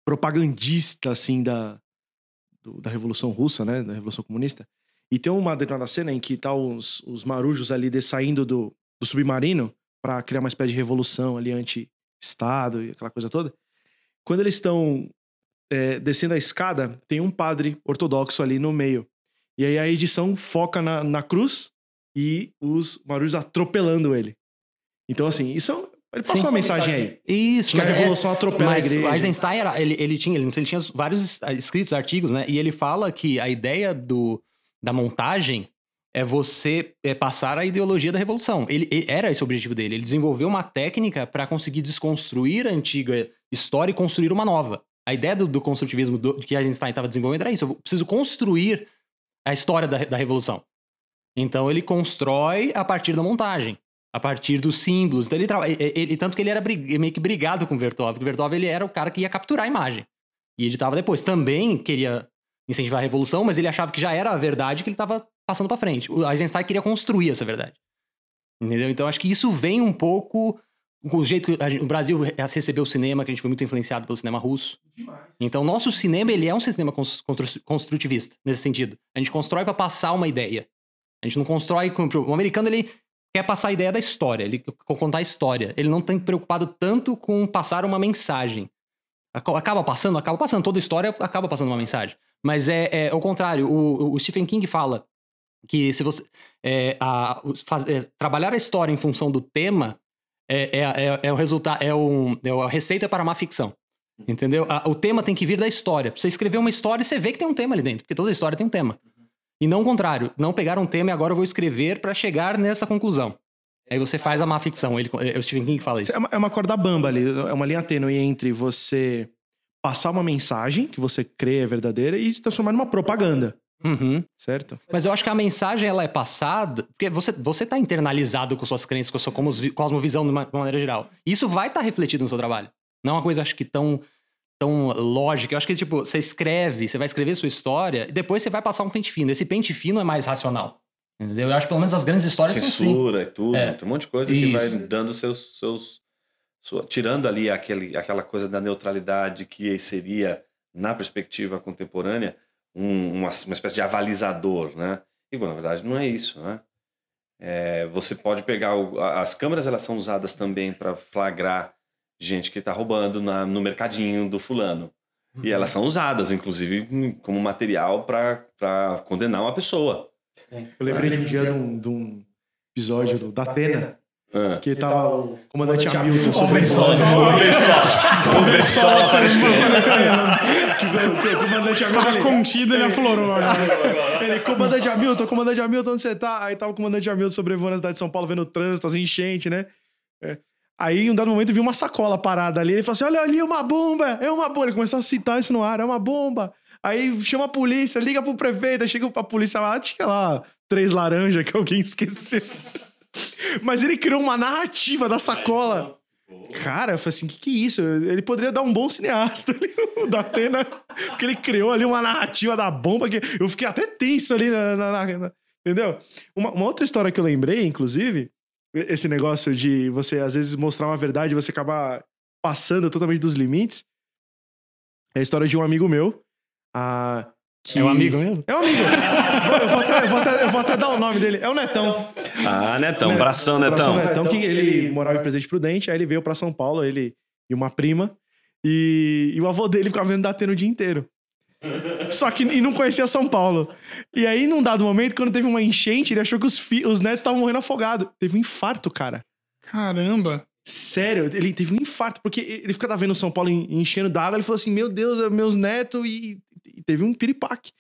propagandista, assim, da, do- da Revolução Russa, né? Da Revolução Comunista. E tem uma determinada cena em que tá os, os marujos ali de- saindo do, do submarino para criar uma espécie de revolução ali anti-Estado e aquela coisa toda. Quando eles estão é, descendo a escada, tem um padre ortodoxo ali no meio. E aí a edição foca na, na cruz e os marujos atropelando ele. Então, assim, isso é ele passou Sim. uma mensagem aí. Isso, Que a é- revolução atropela a Mas igreja. o Eisenstein, era, ele, ele, tinha, ele, ele tinha vários escritos, artigos, né? E ele fala que a ideia do, da montagem é você é, passar a ideologia da revolução. Ele, ele- era esse o objetivo dele. Ele desenvolveu uma técnica para conseguir desconstruir a antiga história e construir uma nova. A ideia do, do construtivismo do, que Einstein estava desenvolvendo era isso. Eu preciso construir a história da, da revolução. Então ele constrói a partir da montagem, a partir dos símbolos. Então, ele, ele, ele, tanto que ele era meio que brigado com Vertov, porque Vertov ele era o cara que ia capturar a imagem. E editava depois. Também queria incentivar a revolução, mas ele achava que já era a verdade que ele estava passando para frente. O Eisenstein queria construir essa verdade. Entendeu? Então acho que isso vem um pouco o jeito que gente, o Brasil recebeu o cinema, que a gente foi muito influenciado pelo cinema russo. Demais. Então, nosso cinema, ele é um cinema construtivista, nesse sentido. A gente constrói para passar uma ideia. A gente não constrói... O americano, ele quer passar a ideia da história, ele quer contar a história. Ele não está preocupado tanto com passar uma mensagem. Acaba passando, acaba passando. Toda história acaba passando uma mensagem. Mas é, é o contrário. O, o Stephen King fala que se você... É, a, faz, é, trabalhar a história em função do tema é, é, é, é o resultado, é, um, é a receita para uma ficção. Entendeu? A, o tema tem que vir da história. Você escrever uma história, você vê que tem um tema ali dentro, porque toda história tem um tema. E não o contrário, não pegar um tema e agora eu vou escrever para chegar nessa conclusão. Aí você faz a má ficção. Ele, é o Stephen King que fala isso. É uma, é uma corda bamba ali, é uma linha tênue entre você passar uma mensagem que você crê é verdadeira e se transformar numa propaganda. Uhum. Certo? Mas eu acho que a mensagem ela é passada. Porque você, você tá internalizado com suas crenças, com a sua cosmovisão de uma, de uma maneira geral. Isso vai estar tá refletido no seu trabalho. Não é uma coisa, acho que, tão, tão lógica. Eu acho que, tipo, você escreve, você vai escrever sua história e depois você vai passar um pente fino. Esse pente fino é mais racional. Entendeu? Eu acho que pelo menos as grandes histórias Censura são assim. e tudo. É. Tem um monte de coisa Isso. que vai dando seus. seus sua, tirando ali aquele, aquela coisa da neutralidade que seria, na perspectiva contemporânea, um, uma, uma espécie de avalizador, né? E, bom, na verdade, não é isso, né? É, você pode pegar... O, as câmeras, elas são usadas também para flagrar gente que está roubando na, no mercadinho do fulano. Uhum. E elas são usadas, inclusive, como material para condenar uma pessoa. Eu lembrei de um dia de um, de um episódio do, da Atena, ah. Que tá o comandante Hamilton sobre o pessoal. O pessoal aparecendo. O comandante Hamilton. Tava contido, ele aflorou. [laughs] Ele, comandante Hamilton, comandante Hamilton, onde você tá? Aí tava o comandante Hamilton sobrevoando a cidade de São Paulo, vendo o trânsito, as enchentes, né? É. Aí, em um dado momento, viu uma sacola parada ali. Ele falou assim: Olha ali, uma bomba! É uma bomba. Ele começou a citar isso no ar: É uma bomba. Aí chama a polícia, liga pro prefeito. Aí chega pra polícia lá, tinha lá três laranjas que alguém [laughs] esqueceu. Mas ele criou uma narrativa da sacola. Cara, eu falei assim, o que, que é isso? Ele poderia dar um bom cineasta ali, o [laughs] da Atena, porque ele criou ali uma narrativa da bomba que eu fiquei até tenso ali, na, na, na entendeu? Uma, uma, outra história que eu lembrei, inclusive, esse negócio de você às vezes mostrar uma verdade e você acabar passando totalmente dos limites, é a história de um amigo meu, a, que... É um amigo mesmo? É um amigo. Eu, vou até, eu, vou até, eu, vou até, dar o nome dele. É o Netão. Ah, Netão. Netão. Bração, Netão. Bração Netão, que ele morava em Presidente Prudente, aí ele veio pra São Paulo, ele e uma prima. E, e o avô dele ficava vendo Datena o dia inteiro. Só que e não conhecia São Paulo. E aí, num dado momento, quando teve uma enchente, ele achou que os, fi, os netos estavam morrendo afogados. Teve um infarto, cara. Caramba. Sério, ele teve um infarto, porque ele ficava vendo São Paulo enchendo d'água, ele falou assim: Meu Deus, meus netos, e e teve um piripaque.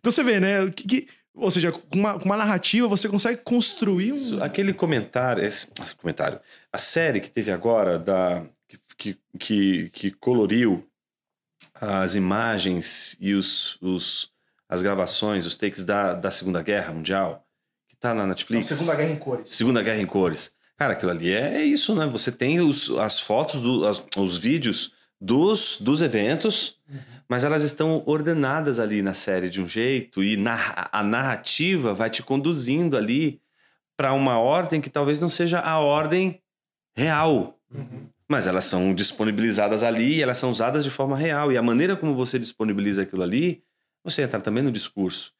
Então você vê, né? Que, que, ou seja, com uma, com uma, narrativa você consegue construir um. Aquele comentário, esse, esse comentário, a série que teve agora, da, que, que, que coloriu as imagens e os, os, as gravações, os takes da, da Segunda Guerra Mundial, que tá na Netflix. Não, Segunda Guerra em Cores. Segunda Guerra em Cores. Cara, aquilo ali é, é isso, né? Você tem os, as fotos, do, as, os vídeos dos, dos eventos, uhum. Mas elas estão ordenadas ali na série de um jeito e na, a narrativa vai te conduzindo ali para uma ordem que talvez não seja a ordem real. Uhum. Mas elas são disponibilizadas ali e elas são usadas de forma real. E a maneira como você disponibiliza aquilo ali, você entra também no discurso.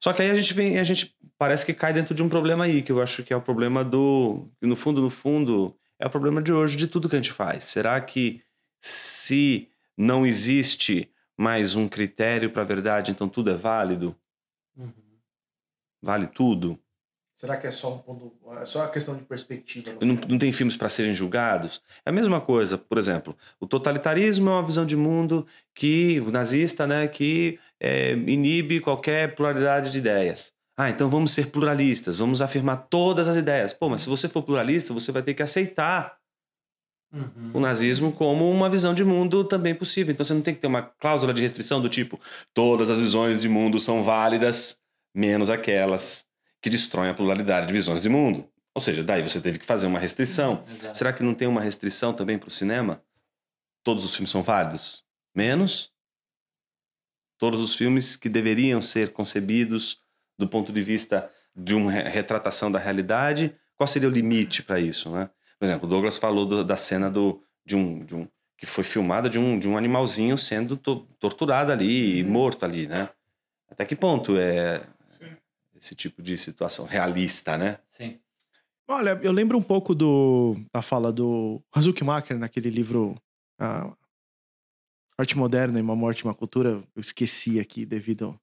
Só que aí a gente vem, a gente parece que cai dentro de um problema aí, que eu acho que é o problema do. No fundo, no fundo, é o problema de hoje, de tudo que a gente faz. Será que se não existe mais um critério para a verdade, então tudo é válido? Uhum. Vale tudo? Será que é só um ponto, é só a questão de perspectiva? Não, não, tem filmes para serem julgados? É a mesma coisa, por exemplo, o totalitarismo é uma visão de mundo que o nazista, né, que é, inibe qualquer pluralidade de ideias. Ah, então vamos ser pluralistas, vamos afirmar todas as ideias. Pô, mas se você for pluralista, você vai ter que aceitar o nazismo como uma visão de mundo também possível. Então você não tem que ter uma cláusula de restrição do tipo todas as visões de mundo são válidas, menos aquelas que destroem a pluralidade de visões de mundo. Ou seja, daí você teve que fazer uma restrição. Será que não tem uma restrição também para o cinema? Todos os filmes são válidos? Menos todos os filmes que deveriam ser concebidos do ponto de vista de uma retratação da realidade, qual seria o limite para isso, né? Por exemplo, o Douglas falou do, da cena do, de, um, de um que foi filmada de um, de um animalzinho sendo to, torturado ali e uhum. morto ali, né? Até que ponto é Sim. esse tipo de situação realista, né? Sim. Olha, eu lembro um pouco do da fala do Hazuki Maker naquele livro a Arte Moderna e uma Morte e uma Cultura. Eu esqueci aqui devido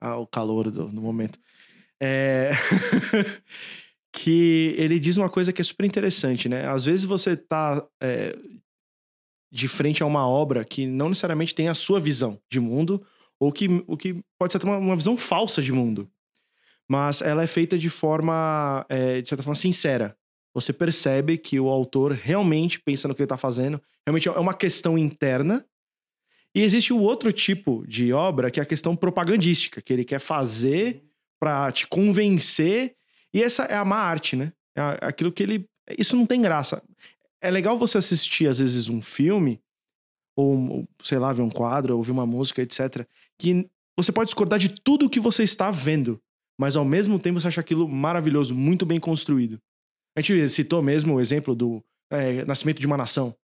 ao calor do, do momento. É... [laughs] que ele diz uma coisa que é super interessante, né? Às vezes você tá é, de frente a uma obra que não necessariamente tem a sua visão de mundo, ou que, o que pode ser uma, uma visão falsa de mundo. Mas ela é feita de forma, é, de certa forma, sincera. Você percebe que o autor realmente pensa no que ele está fazendo, realmente é uma questão interna. E existe o outro tipo de obra, que é a questão propagandística, que ele quer fazer para te convencer e essa é a má arte, né? É aquilo que ele. Isso não tem graça. É legal você assistir, às vezes, um filme, ou, sei lá, ver um quadro, ouvir uma música, etc. Que você pode discordar de tudo que você está vendo, mas ao mesmo tempo você acha aquilo maravilhoso, muito bem construído. A gente citou mesmo o exemplo do é, Nascimento de uma Nação,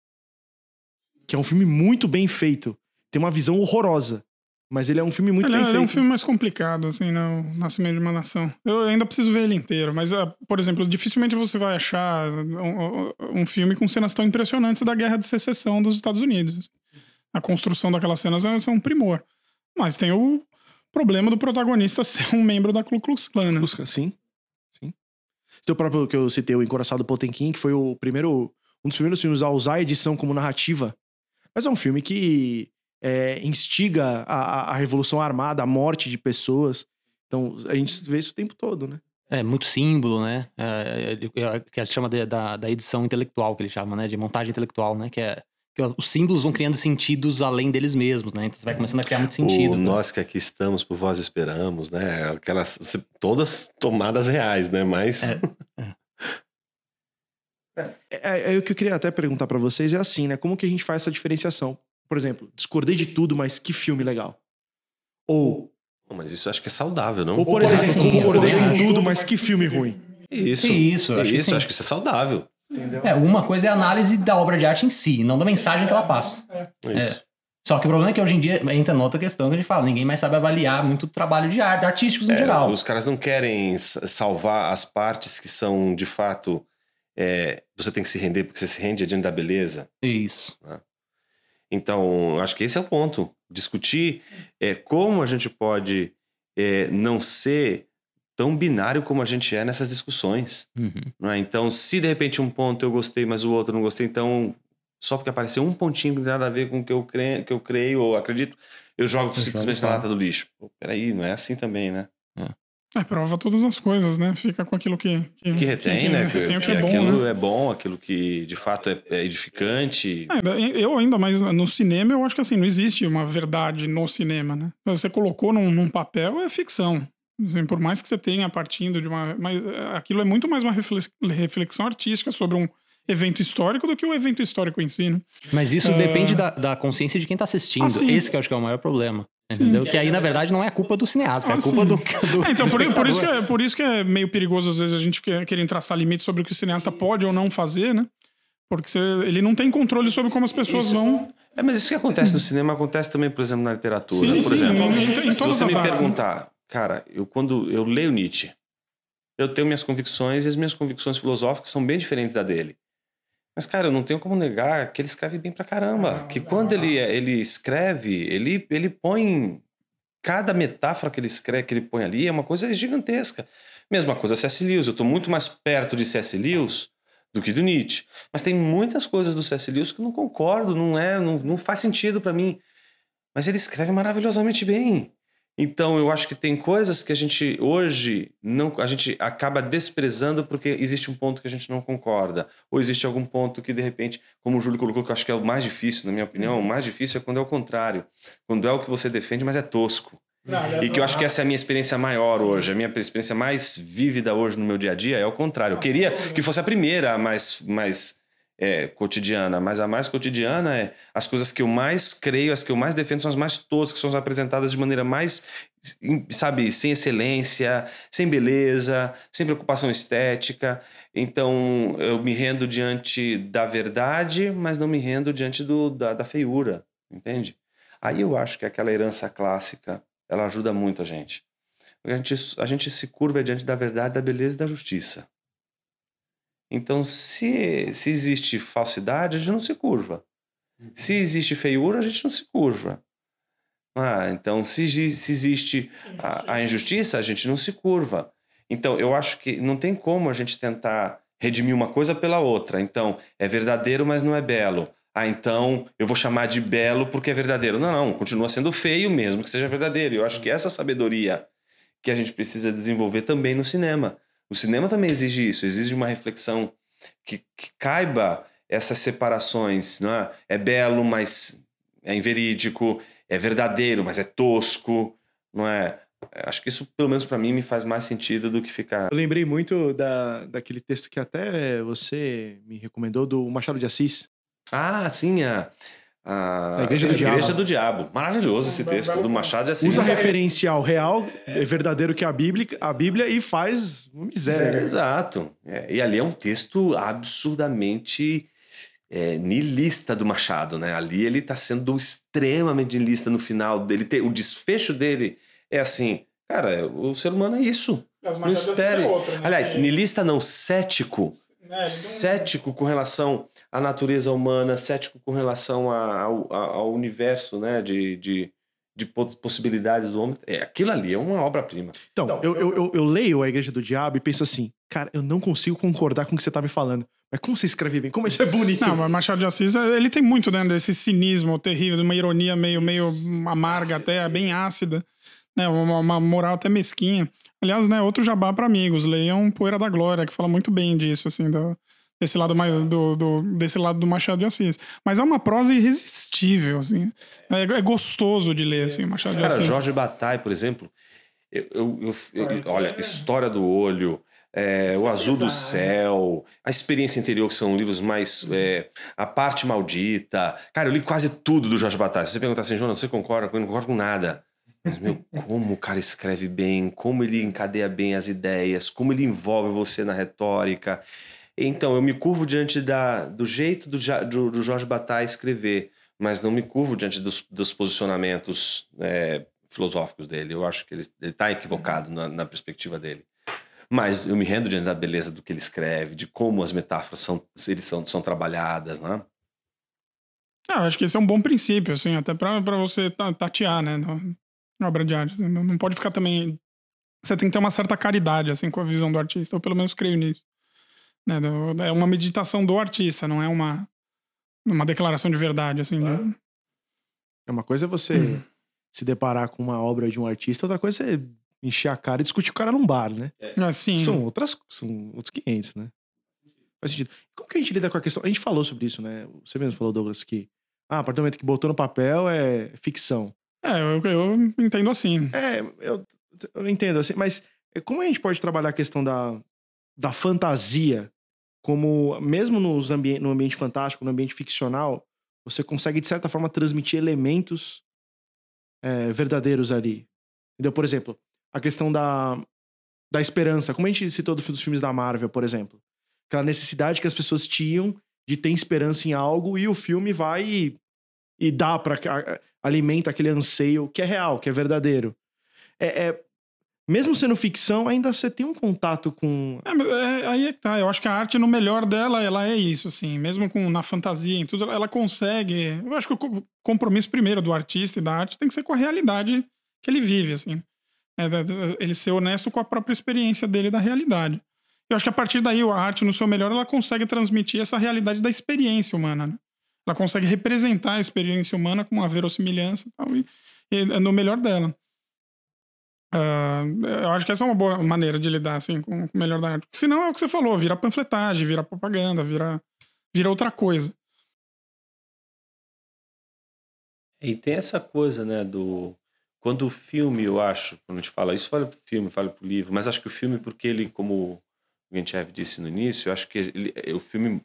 que é um filme muito bem feito. Tem uma visão horrorosa. Mas ele é um filme muito ele, bem é, feito. Ele é um filme mais complicado, assim, né? O Nascimento de uma Nação. Eu ainda preciso ver ele inteiro, mas, uh, por exemplo, dificilmente você vai achar um, um, filme com cenas tão impressionantes da Guerra de Secessão dos Estados Unidos. A construção daquelas cenas é, é um primor. Mas tem o problema do protagonista [laughs] ser um membro da Ku Klux Klan, né? Sim, sim. Tem o próprio que eu citei, o Encoraçado Potemkin, que foi o primeiro, um dos primeiros filmes a usar a edição como narrativa. Mas é um filme que é, instiga a, a Revolução Armada, a morte de pessoas. Então, a gente vê isso o tempo todo, né? É, muito símbolo, né? É, é, é, que ele chama de, da, da edição intelectual, que ele chama, né? De montagem intelectual, né? Que é que os símbolos vão criando sentidos além deles mesmos, né? Então você vai começando a criar muito sentido. O né? Nós que aqui estamos, por vós esperamos, né? Aquelas, todas tomadas reais, né? Mas... É, [laughs] é. é, é, o que eu queria até perguntar para vocês é assim, né? Como que a gente faz essa diferenciação? Por exemplo, discordei de tudo, mas que filme legal. Ou. Mas isso eu acho que é saudável, não? Ou, por exemplo, sim, concordei com tudo, mas que filme ruim. Isso. Isso, acho isso, que acho que isso é saudável. Entendeu? É, uma coisa é a análise da obra de arte em si, não da mensagem que ela passa. É. Isso. É. Só que o problema é que hoje em dia entra noutra questão que a gente fala, ninguém mais sabe avaliar muito o trabalho de arte, artísticos no é, geral. Os caras não querem salvar as partes que são, de fato, é, você tem que se render porque você se rende diante da beleza. Isso. Né? Então, acho que esse é o ponto. Discutir é, como a gente pode é, não ser tão binário como a gente é nessas discussões. Uhum. Não é? Então, se de repente um ponto eu gostei, mas o outro não gostei, então só porque apareceu um pontinho que não tem nada a ver com o que eu creio, que eu creio ou acredito, eu jogo simplesmente na lata do lixo. Pô, peraí, não é assim também, né? É, prova todas as coisas, né? Fica com aquilo que. Que, que retém, que, né? Que, retém que, que é bom, aquilo né? é bom, aquilo que de fato é, é edificante. É, eu ainda mais no cinema, eu acho que assim, não existe uma verdade no cinema, né? Você colocou num, num papel, é ficção. Assim, por mais que você tenha partindo de uma. Mas é, aquilo é muito mais uma reflexão artística sobre um evento histórico do que o evento histórico em si, né? Mas isso uh... depende da, da consciência de quem está assistindo. Ah, Esse que eu acho que é o maior problema. Entendeu? Que aí, na verdade, não é culpa do cineasta, é ah, é culpa do, do, é, Então, por, por, isso que é, por isso que é meio perigoso, às vezes, a gente querer traçar limites sobre o que o cineasta pode ou não fazer, né? Porque você, ele não tem controle sobre como as pessoas isso, vão. É, mas isso que acontece no cinema acontece também, por exemplo, na literatura. Sim, por sim, exemplo, em, em se você me artes, né? perguntar, né? cara, eu quando eu leio Nietzsche, eu tenho minhas convicções e as minhas convicções filosóficas são bem diferentes da dele. Mas, cara, eu não tenho como negar que ele escreve bem pra caramba. Que quando ele, ele escreve, ele, ele põe. Cada metáfora que ele escreve, que ele põe ali, é uma coisa gigantesca. Mesma coisa C.S. Lewis. Eu estou muito mais perto de C.S. Lewis do que do Nietzsche. Mas tem muitas coisas do C.S. Lewis que eu não concordo, não é, não, não faz sentido para mim. Mas ele escreve maravilhosamente bem. Então, eu acho que tem coisas que a gente hoje não, a gente acaba desprezando porque existe um ponto que a gente não concorda, ou existe algum ponto que de repente, como o Júlio colocou, que eu acho que é o mais difícil, na minha opinião, o mais difícil é quando é o contrário, quando é o que você defende, mas é tosco. E que eu acho que essa é a minha experiência maior hoje, a minha experiência mais vívida hoje no meu dia a dia é o contrário. Eu queria que fosse a primeira, mais, mais é, cotidiana, mas a mais cotidiana é as coisas que eu mais creio, as que eu mais defendo são as mais toscas, são as apresentadas de maneira mais, sabe, sem excelência, sem beleza, sem preocupação estética. Então eu me rendo diante da verdade, mas não me rendo diante do, da, da feiura, entende? Aí eu acho que aquela herança clássica ela ajuda muito a gente. A gente, a gente se curva diante da verdade, da beleza e da justiça. Então, se, se existe falsidade, a gente não se curva. Se existe feiura, a gente não se curva. Ah, então, se, se existe a, a injustiça, a gente não se curva. Então, eu acho que não tem como a gente tentar redimir uma coisa pela outra. Então, é verdadeiro, mas não é belo. Ah, então eu vou chamar de belo porque é verdadeiro. Não, não, continua sendo feio mesmo que seja verdadeiro. Eu acho que essa sabedoria que a gente precisa desenvolver também no cinema. O cinema também exige isso, exige uma reflexão que, que caiba essas separações. Não é? é belo, mas é inverídico, é verdadeiro, mas é tosco, não é? Acho que isso, pelo menos para mim, me faz mais sentido do que ficar. Eu lembrei muito da, daquele texto que até você me recomendou, do Machado de Assis, ah, sim, a, a, a Igreja, do, Igreja Diabo. do Diabo. Maravilhoso esse texto do Machado de Assis. Usa referencial real, é verdadeiro que a Bíblia, a Bíblia e faz uma miséria. Exato. É, e ali é um texto absurdamente é, nilista do Machado, né? Ali ele está sendo extremamente nilista no final dele. O desfecho dele é assim, cara, o ser humano é isso. Não espere. É outro, né? Aliás, nilista não, cético. É, cético com relação à natureza humana, cético com relação a, ao, ao, universo né, de, de, de, possibilidades do homem. É, aquilo ali é uma obra-prima. Então, então eu, eu, eu, eu, leio a Igreja do Diabo e penso assim, cara, eu não consigo concordar com o que você tá me falando. Mas como você escreve bem? Como isso é bonito? Não, mas Machado de Assis, ele tem muito né, desse cinismo terrível, de uma ironia meio, meio amarga até, bem ácida, né, uma, uma moral até mesquinha. Aliás, né, outro jabá para amigos, leiam Poeira da Glória, que fala muito bem disso, assim, do, desse lado mais do, do, desse lado do Machado de Assis. Mas é uma prosa irresistível, assim. É, é gostoso de ler, assim, Machado Cara, de Assis. Jorge Bataille, por exemplo, eu, eu, eu, eu olha, História do Olho, é, O Azul do Céu, A Experiência Interior, que são livros mais. É, a Parte Maldita. Cara, eu li quase tudo do Jorge Bataille. Se você perguntar assim, Jonas, você concorda? Eu não concordo com nada. Mas, meu, como o cara escreve bem, como ele encadeia bem as ideias, como ele envolve você na retórica. Então, eu me curvo diante da, do jeito do, do, do Jorge Bataille escrever, mas não me curvo diante dos, dos posicionamentos é, filosóficos dele. Eu acho que ele está equivocado na, na, perspectiva dele. Mas eu me rendo diante da beleza do que ele escreve, de como as metáforas são, eles são, são trabalhadas, né? Ah, acho que esse é um bom princípio, assim, até para você tatear, né? obra de arte. Assim, não pode ficar também. Você tem que ter uma certa caridade, assim, com a visão do artista. Eu, pelo menos, creio nisso. Né? É uma meditação do artista, não é uma, uma declaração de verdade, assim. Claro. De... É uma coisa é você hum. se deparar com uma obra de um artista, outra coisa é encher a cara e discutir o cara num bar, né? É. Assim. São, outras, são outros 500, né? Faz sentido. Como que a gente lida com a questão? A gente falou sobre isso, né? Você mesmo falou, Douglas, que ah, a partir do momento que botou no papel é ficção. É, eu, eu entendo assim. É, eu, eu entendo assim, mas como a gente pode trabalhar a questão da, da fantasia como, mesmo nos ambi no ambiente fantástico, no ambiente ficcional, você consegue, de certa forma, transmitir elementos é, verdadeiros ali. Entendeu? Por exemplo, a questão da, da esperança. Como a gente citou dos filmes da Marvel, por exemplo. Aquela necessidade que as pessoas tinham de ter esperança em algo e o filme vai e, e dá para alimenta aquele anseio que é real, que é verdadeiro. É, é mesmo sendo ficção, ainda você tem um contato com. É, é, aí é que tá. Eu acho que a arte, no melhor dela, ela é isso, assim. Mesmo com, na fantasia, em tudo, ela consegue. Eu acho que o compromisso primeiro do artista e da arte tem que ser com a realidade que ele vive, assim. É, ele ser honesto com a própria experiência dele da realidade. Eu acho que a partir daí, a arte, no seu melhor, ela consegue transmitir essa realidade da experiência humana, né? Ela consegue representar a experiência humana com uma verossimilhança e, tal, e, e no melhor dela. Uh, eu acho que essa é uma boa maneira de lidar assim, com, o melhor da arte. Senão é o que você falou, vira panfletagem, vira propaganda, vira, vira outra coisa. E tem essa coisa, né, do... Quando o filme, eu acho, quando a gente fala isso, fala pro filme, fala pro livro, mas acho que o filme, porque ele, como o Gentchev disse no início, eu acho que ele, o filme,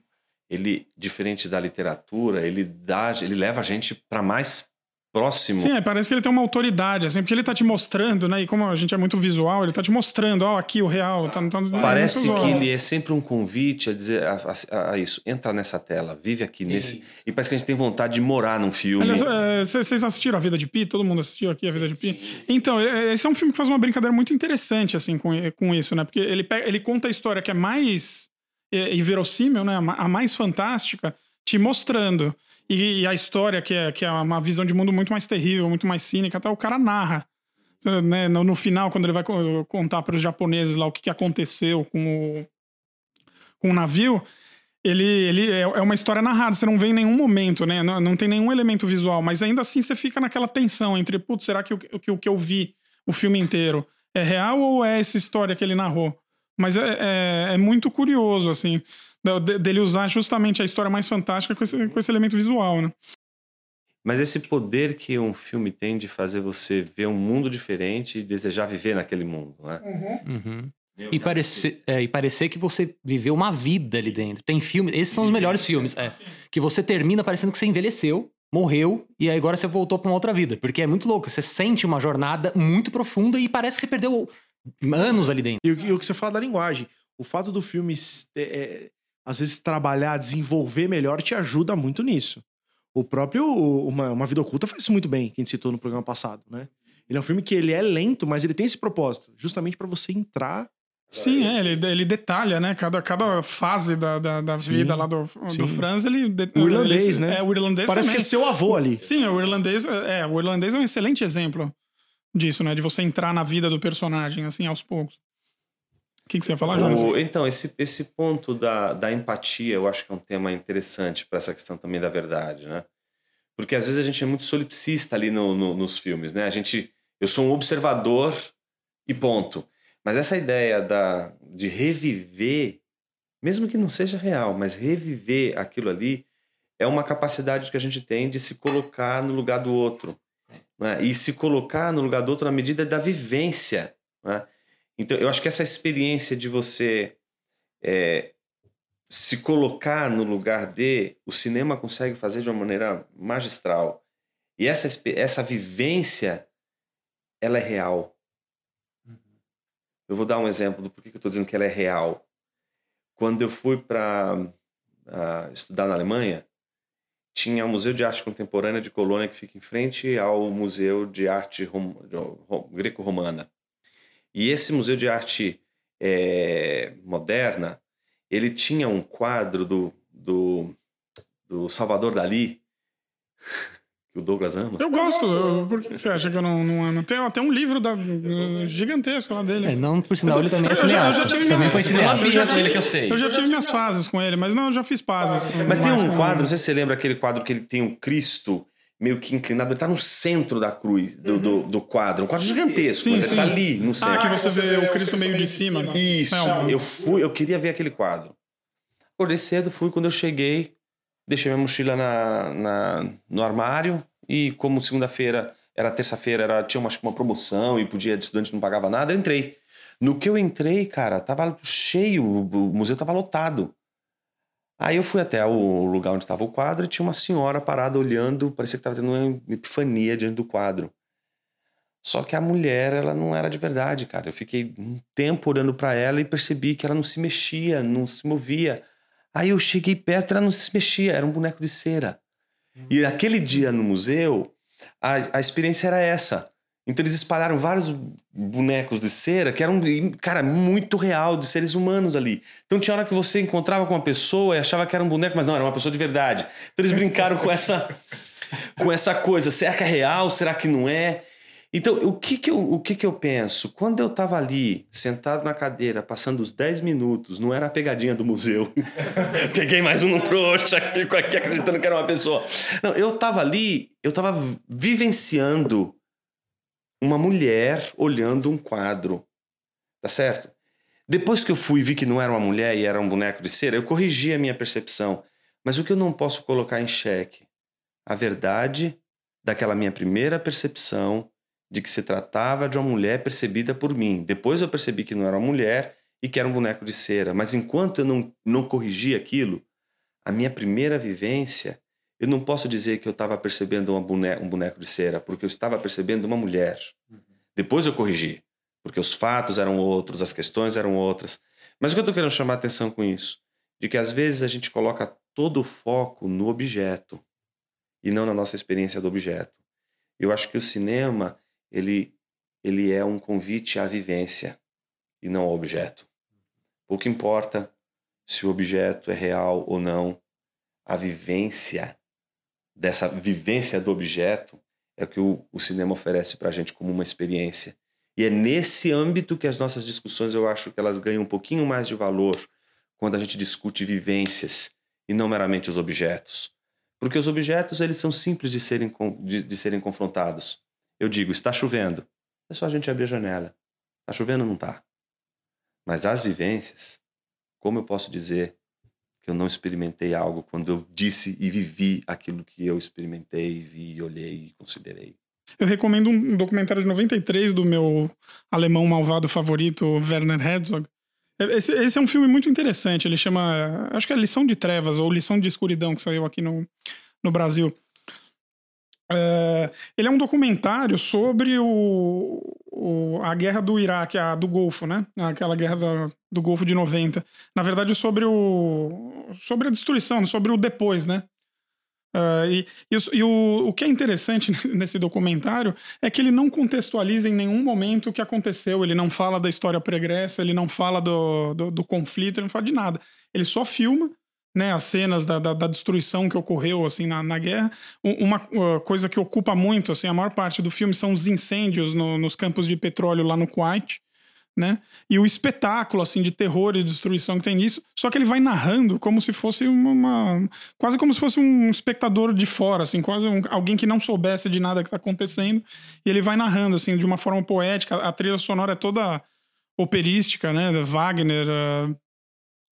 ele, diferente da literatura, ele dá, ele leva a gente para mais próximo. Sim, é, parece que ele tem uma autoridade, assim, porque ele tá te mostrando, né? E como a gente é muito visual, ele tá te mostrando, ó, aqui o real. Tá, tá, parece que ele é sempre um convite a dizer a, a, a, isso, entra nessa tela, vive aqui nesse. E parece que a gente tem vontade de morar num filme. Vocês é, assistiram A Vida de Pi? Todo mundo assistiu aqui A Vida de Pi? Sim, sim. Então, esse é um filme que faz uma brincadeira muito interessante, assim, com, com isso, né? Porque ele, pega, ele conta a história que é mais é, inverossímil, né? A mais fantástica, te mostrando. E, e, a história, que é, que é uma visão de mundo muito mais terrível, muito mais cínica, até o cara narra. Né, no, no, final, quando ele vai contar para os japoneses lá o que, que aconteceu com o, com o navio, ele, ele é, é, uma história narrada, você não vê em nenhum momento, né? Não, não, tem nenhum elemento visual, mas ainda assim você fica naquela tensão entre, putz, será que o que, o que eu vi o filme inteiro é real ou é essa história que ele narrou? Mas é, é, é muito curioso, assim dele usar justamente a história mais fantástica com esse, com esse elemento visual, né? Mas esse poder que um filme tem de fazer você ver um mundo diferente e desejar viver naquele mundo, né? Uhum. Uhum. E parecer, é, e parecer que você viveu uma vida ali dentro. Tem filmes, esses são os melhores filmes. É, que você termina parecendo que você envelheceu, morreu e agora você voltou para uma outra vida. Porque é muito louco. Você sente uma jornada muito profunda e parece que você perdeu anos ali dentro. E, e o que você fala da linguagem. O fato do filme é, às vezes trabalhar, desenvolver melhor te ajuda muito nisso. O próprio Uma, uma Vida Oculta faz isso muito bem, que a gente citou no programa passado, né? Ele é um filme que ele é lento, mas ele tem esse propósito, justamente para você entrar Sim, é, ele, ele detalha, né? Cada, cada fase da, da, da vida lá do, do Franz, ele. De, o irlandês, ele, né? É, o irlandês Parece também. que é seu avô ali. Sim, o irlandês, é, o irlandês é um excelente exemplo disso, né? De você entrar na vida do personagem, assim, aos poucos que, que você ia falar, Jonas? Então, esse, esse ponto da, da empatia, eu acho que é um tema interessante para essa questão também da verdade, né? Porque às vezes a gente é muito solipsista ali no, no, nos filmes, né? A gente, eu sou um observador e ponto. Mas essa ideia da, de reviver, mesmo que não seja real, mas reviver aquilo ali, é uma capacidade que a gente tem de se colocar no lugar do outro. Né? E se colocar no lugar do outro na medida da vivência. Né? Então, eu acho que essa experiência de você é, se colocar no lugar de, o cinema consegue fazer de uma maneira magistral. E essa, essa vivência, ela é real. Eu vou dar um exemplo do porquê que eu estou dizendo que ela é real. Quando eu fui para uh, estudar na Alemanha, tinha o Museu de Arte Contemporânea de Colônia que fica em frente ao Museu de Arte Rom... Greco-Romana. E esse Museu de Arte é, Moderna, ele tinha um quadro do, do, do Salvador Dali, [laughs] que o Douglas ama. Eu gosto. Por que você acha que eu não, não amo? Tem até um livro da, gigantesco lá dele. É, não, por sinal, ele também é cineasta. também foi cineasta. Eu já, tive, que eu, sei. eu já tive minhas fases com ele, mas não, eu já fiz fases. Mas tem um quadro, não sei se você lembra aquele quadro que ele tem o Cristo meio que inclinado, ele está no centro da cruz, do, uhum. do, do, quadro. Um quadro gigantesco, sim, mas sim. ele tá ali no centro. Ah, que você vê o Cristo meio de cima. Isso, eu fui, eu queria ver aquele quadro. Acordei cedo, fui, quando eu cheguei, deixei minha mochila na, na no armário e como segunda-feira, era terça-feira, era, tinha uma, uma promoção e podia, de estudante não pagava nada, eu entrei. No que eu entrei, cara, tava cheio, o museu tava lotado. Aí eu fui até o lugar onde estava o quadro e tinha uma senhora parada olhando, parecia que estava tendo uma epifania diante do quadro. Só que a mulher, ela não era de verdade, cara. Eu fiquei um tempo olhando para ela e percebi que ela não se mexia, não se movia. Aí eu cheguei perto, ela não se mexia, era um boneco de cera. E aquele dia no museu, a, a experiência era essa. Então eles espalharam vários bonecos de cera que eram, cara, muito real, de seres humanos ali. Então tinha hora que você encontrava com uma pessoa e achava que era um boneco, mas não, era uma pessoa de verdade. Então eles brincaram com essa, [laughs] com essa coisa. Será que é real? Será que não é? Então, o que que eu, o que que eu penso? Quando eu estava ali, sentado na cadeira, passando os 10 minutos, não era a pegadinha do museu. [laughs] Peguei mais um trouxa que ficou aqui acreditando que era uma pessoa. Não, eu estava ali, eu estava vivenciando uma mulher olhando um quadro. Tá certo? Depois que eu fui e vi que não era uma mulher e era um boneco de cera, eu corrigi a minha percepção. Mas o que eu não posso colocar em xeque? A verdade daquela minha primeira percepção de que se tratava de uma mulher percebida por mim. Depois eu percebi que não era uma mulher e que era um boneco de cera. Mas enquanto eu não, não corrigi aquilo, a minha primeira vivência, eu não posso dizer que eu estava percebendo um boneco de cera, porque eu estava percebendo uma mulher. Uhum. Depois eu corrigi, porque os fatos eram outros, as questões eram outras. Mas o que eu estou querendo chamar a atenção com isso? De que às vezes a gente coloca todo o foco no objeto e não na nossa experiência do objeto. Eu acho que o cinema ele, ele é um convite à vivência e não ao objeto. Pouco importa se o objeto é real ou não, a vivência dessa vivência do objeto é o que o, o cinema oferece para a gente como uma experiência. E é nesse âmbito que as nossas discussões eu acho que elas ganham um pouquinho mais de valor quando a gente discute vivências e não meramente os objetos. Porque os objetos eles são simples de serem, de, de serem confrontados. Eu digo, está chovendo. É só a gente abrir a janela. Está chovendo ou não está? Mas as vivências, como eu posso dizer eu não experimentei algo quando eu disse e vivi aquilo que eu experimentei, vi, olhei e considerei? Eu recomendo um documentário de 93 do meu alemão malvado favorito, Werner Herzog. Esse, esse, é um filme muito interessante. Ele chama. Acho que é Lição de Trevas ou Lição de Escuridão, que saiu aqui no, no Brasil. É, ele é um documentário sobre o, o, a guerra do Iraque, a do Golfo, né? Aquela guerra do, do Golfo de 90. Na verdade, sobre o sobre a destruição, sobre o depois, né? Uh, e, e, e o, o, que é interessante [laughs] nesse documentário é que ele não contextualiza em nenhum momento o que aconteceu, ele não fala da história pregressa, ele não fala do, do, do conflito, ele não fala de nada. Ele só filma né, as cenas da, da, da, destruição que ocorreu assim na, na guerra. Uma uh, coisa que ocupa muito, assim, a maior parte do filme são os incêndios no, nos campos de petróleo lá no Kuwait, né? E o espetáculo assim de terror e destruição que tem nisso. Só que ele vai narrando como se fosse uma, quase como se fosse um espectador de fora, assim, quase um, alguém que não soubesse de nada que está acontecendo. E ele vai narrando assim de uma forma poética. A trilha sonora é toda operística, né? Wagner, uh,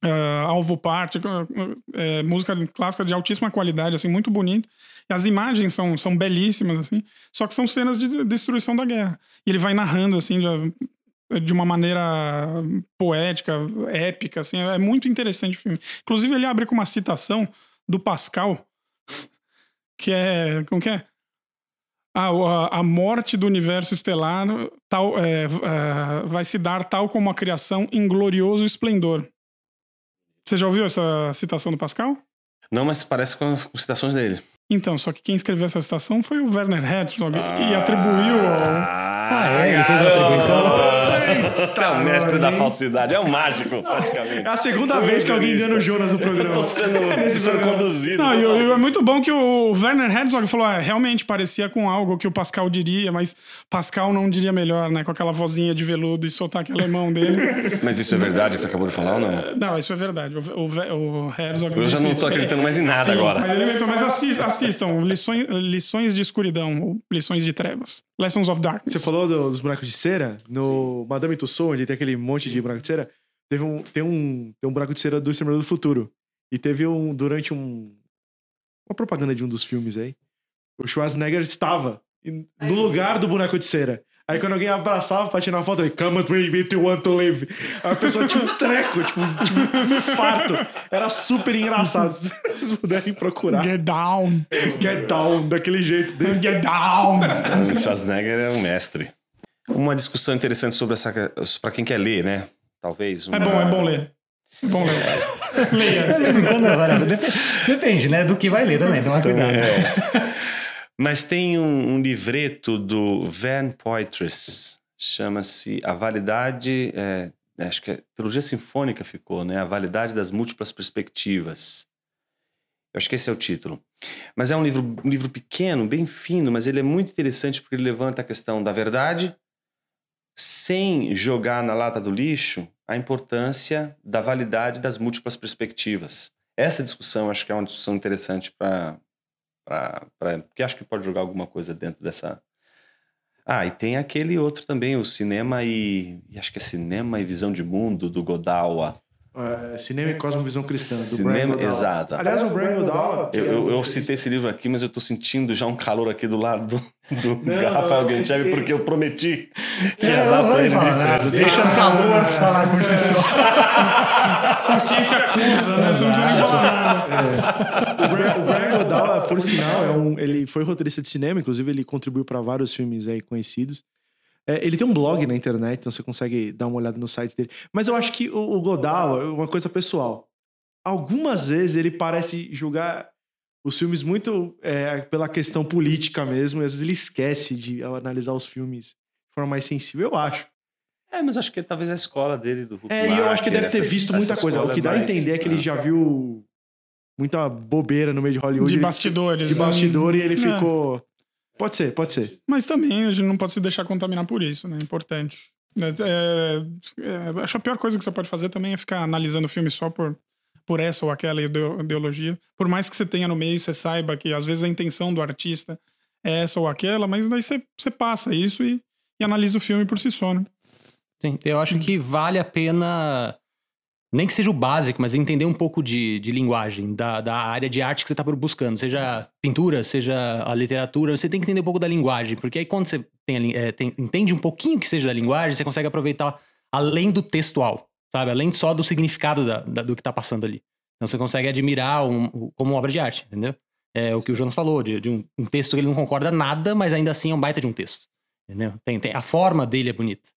Uh, Alvo Parte, uh, música clássica de altíssima qualidade, assim, muito bonito. E as imagens são, são belíssimas, assim, só que são cenas de destruição da guerra. E ele vai narrando, assim, de, de uma maneira poética, épica, assim, é muito interessante o filme. Inclusive, ele abre com uma citação do Pascal, que é, como que é? Ah, a morte do universo estelar tal, é, é, vai se dar tal como a criação em glorioso esplendor você já ouviu essa citação do Pascal? Não, mas parece com as citações dele. Então, só que quem escreveu essa citação foi o Werner Herzog ah, e atribuiu ao... Ah, é? Ele fez a atribuição? Eita, o mestre da falsidade. É um mágico, praticamente. É a segunda vez que alguém engana o Jonas no programa. Eu tô sendo, [laughs] sendo conduzido. Não, e, é muito bom que o Werner Herzog falou, ah, realmente parecia com algo que o Pascal diria, mas Pascal não diria melhor, né? Com aquela vozinha de veludo e sotaque alemão dele. [laughs] Mas isso é verdade que você acabou de falar ou não? Não, isso é verdade. O, o, o Herzog... Eu já não tô acreditando mais em nada Sim, agora. Mas ele inventou, mas assista, assistam, lições, lições de escuridão, ou lições de trevas. Lessons of Darkness. Você falou do, dos bonecos de cera? No Madame Tussauds, onde tem aquele monte de boneco de cera, teve um, tem, um, tem um buraco de cera do Exterminador do Futuro. E teve um, durante um, uma propaganda de um dos filmes aí, o Schwarzenegger estava no lugar do boneco de cera. Aí quando alguém abraçava pra tirar uma foto, ele, come with me if you want to live. Aí a pessoa tinha um treco, tipo, tipo um infarto. Era super engraçado. Se vocês puderem procurar. Get down. Get down, daquele jeito dele. Get down. O Schwarzenegger é um mestre. Uma discussão interessante sobre essa. para quem quer ler, né? Talvez. Uma... É bom, é bom ler. É bom ler. [laughs] Leia. De vez em quando, depende, né? Do que vai ler também, toma cuidado. É. Mas tem um, um, livreto do Van Poitras, chama-se A Validade. É, acho que é Teologia Sinfônica ficou, né? A Validade das Múltiplas Perspectivas. Eu acho que esse é o título. Mas é um livro, um livro pequeno, bem fino, mas ele é muito interessante porque ele levanta a questão da verdade, sem jogar na lata do lixo a importância da validade das múltiplas perspectivas. Essa discussão acho que é uma discussão interessante para. Porque acho que pode jogar alguma coisa dentro dessa. Ah, e tem aquele outro também, o Cinema e, e acho que é Cinema e Visão de Mundo, do Godawa. É, Cinema e Cosmovisão Cristã, do Cinema- Brian exato. Aliás, o Brian Godawa... Eu, eu, eu citei esse livro aqui, mas eu tô sentindo já um calor aqui do lado do, do Não, Rafael não, esse- porque eu prometi que ia dar pra ele de presente. Deixa o calor falar por si só. Consciência acusa, né? Você não precisa nem falar nada. O Brian, Godawa, por sinal, é um, ele foi roteirista de cinema, inclusive ele contribuiu para vários filmes aí conhecidos. É, ele tem um blog na internet, então você consegue dar uma olhada no site dele. Mas eu acho que o, o Godawa, uma coisa pessoal, algumas vezes ele parece julgar os filmes muito é, pela questão política mesmo, e às vezes ele esquece de analisar os filmes de forma mais sensível, eu acho. É, mas acho que talvez a escola dele do Hulk É, e eu acho que deve ter visto muita coisa. O que dá a mais- entender é que ele já viu muita bobeira no meio de Hollywood. De Ele- bastidores. de né? bastidor e ele É. ficou. Pode ser, pode ser. Mas também a gente não pode se deixar contaminar por isso, né? Importante. É, é, é, acho a pior coisa que você pode fazer também é ficar analisando o filme só por, por essa ou aquela ideo- ideologia. Por mais que você tenha no meio, você saiba que às vezes a intenção do artista é essa ou aquela, mas daí você, você passa isso e, e analisa o filme por si só, né? Sim, eu acho que vale a pena, nem que seja o básico, mas entender um pouco de, de linguagem, da, da área de arte que você está buscando, seja pintura, seja a literatura, você tem que entender um pouco da linguagem, porque aí quando você tem é, tem- entende um pouquinho que seja da linguagem, você consegue aproveitar além do textual, sabe? Além só do significado da- da- do que está passando ali. Então você consegue admirar um- como obra de arte, entendeu? É o que o Jonas falou, de, de um, um texto que ele não concorda nada, mas ainda assim é um baita de um texto. Entendeu? Tem, tem, a forma dele é bonita.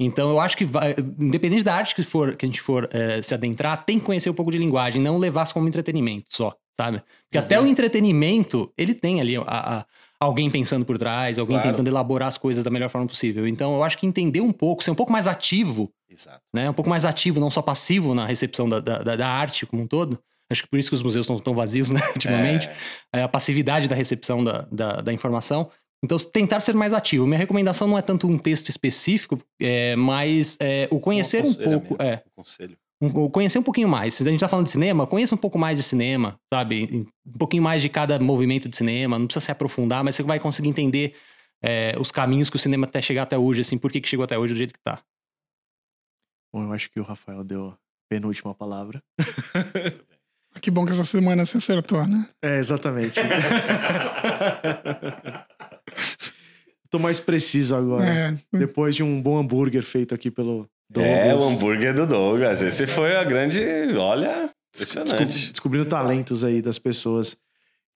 Então eu acho que, vai- independente da arte que, for, que a gente for eh, se adentrar, tem que conhecer um pouco de linguagem, não levar isso como entretenimento só, sabe? Porque até o entretenimento, ele tem ali a- a- alguém pensando por trás, alguém Claro. tentando elaborar as coisas da melhor forma possível. Então eu acho que entender um pouco, ser um pouco mais ativo, Exato. né? Um pouco mais ativo, não só passivo na recepção da, da, da- arte como um todo. Acho que por isso que os museus estão tão vazios, né, [laughs] ultimamente. É, a passividade da recepção da, da informação. Então, tentar ser mais ativo. Minha recomendação não é tanto um texto específico, é, mas é, o conhecer um pouco. aconselhamento, É, um conselho. um- o conhecer um pouquinho mais. Se a gente tá falando de cinema, conheça um pouco mais de cinema, sabe? Um pouquinho mais de cada movimento de cinema. Não precisa se aprofundar, mas você vai conseguir entender é, os caminhos que o cinema até chegar até hoje, assim, por que, que chegou até hoje do jeito que tá. Bom, eu acho que o Rafael deu a penúltima palavra. Que bom que essa semana você acertou, né? É, exatamente. [laughs] Tô mais preciso agora. É, Depois de um bom hambúrguer feito aqui pelo Douglas. É, o hambúrguer do Douglas. Esse foi a grande. Olha, impressionante. Descobrindo talentos aí das pessoas.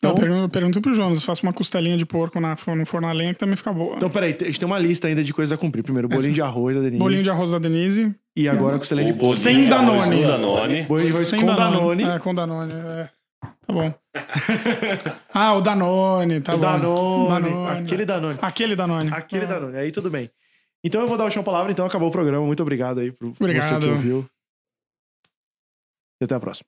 Eu Então, pergunto, pergunto pro Jonas, faço uma costelinha de porco na, no forno a lenha que também fica boa. então, peraí, a gente tem uma lista ainda de coisas a cumprir. Primeiro, bolinho Essa. de arroz da Denise. Bolinho de arroz da Denise. E agora costelinha de porco. bolinho Sem Danone. no Danone. Bolinho de arroz Sem com Danone. É, com Danone. É. Tá bom. [laughs] ah, o Danone, tá o bom. Danone, Aquele Danone. Aquele Danone. Aquele Ah. Danone. Aí tudo bem. Então eu vou dar a última palavra, então acabou o programa. Muito obrigado aí pro você Obrigado. que ouviu. E até a próxima.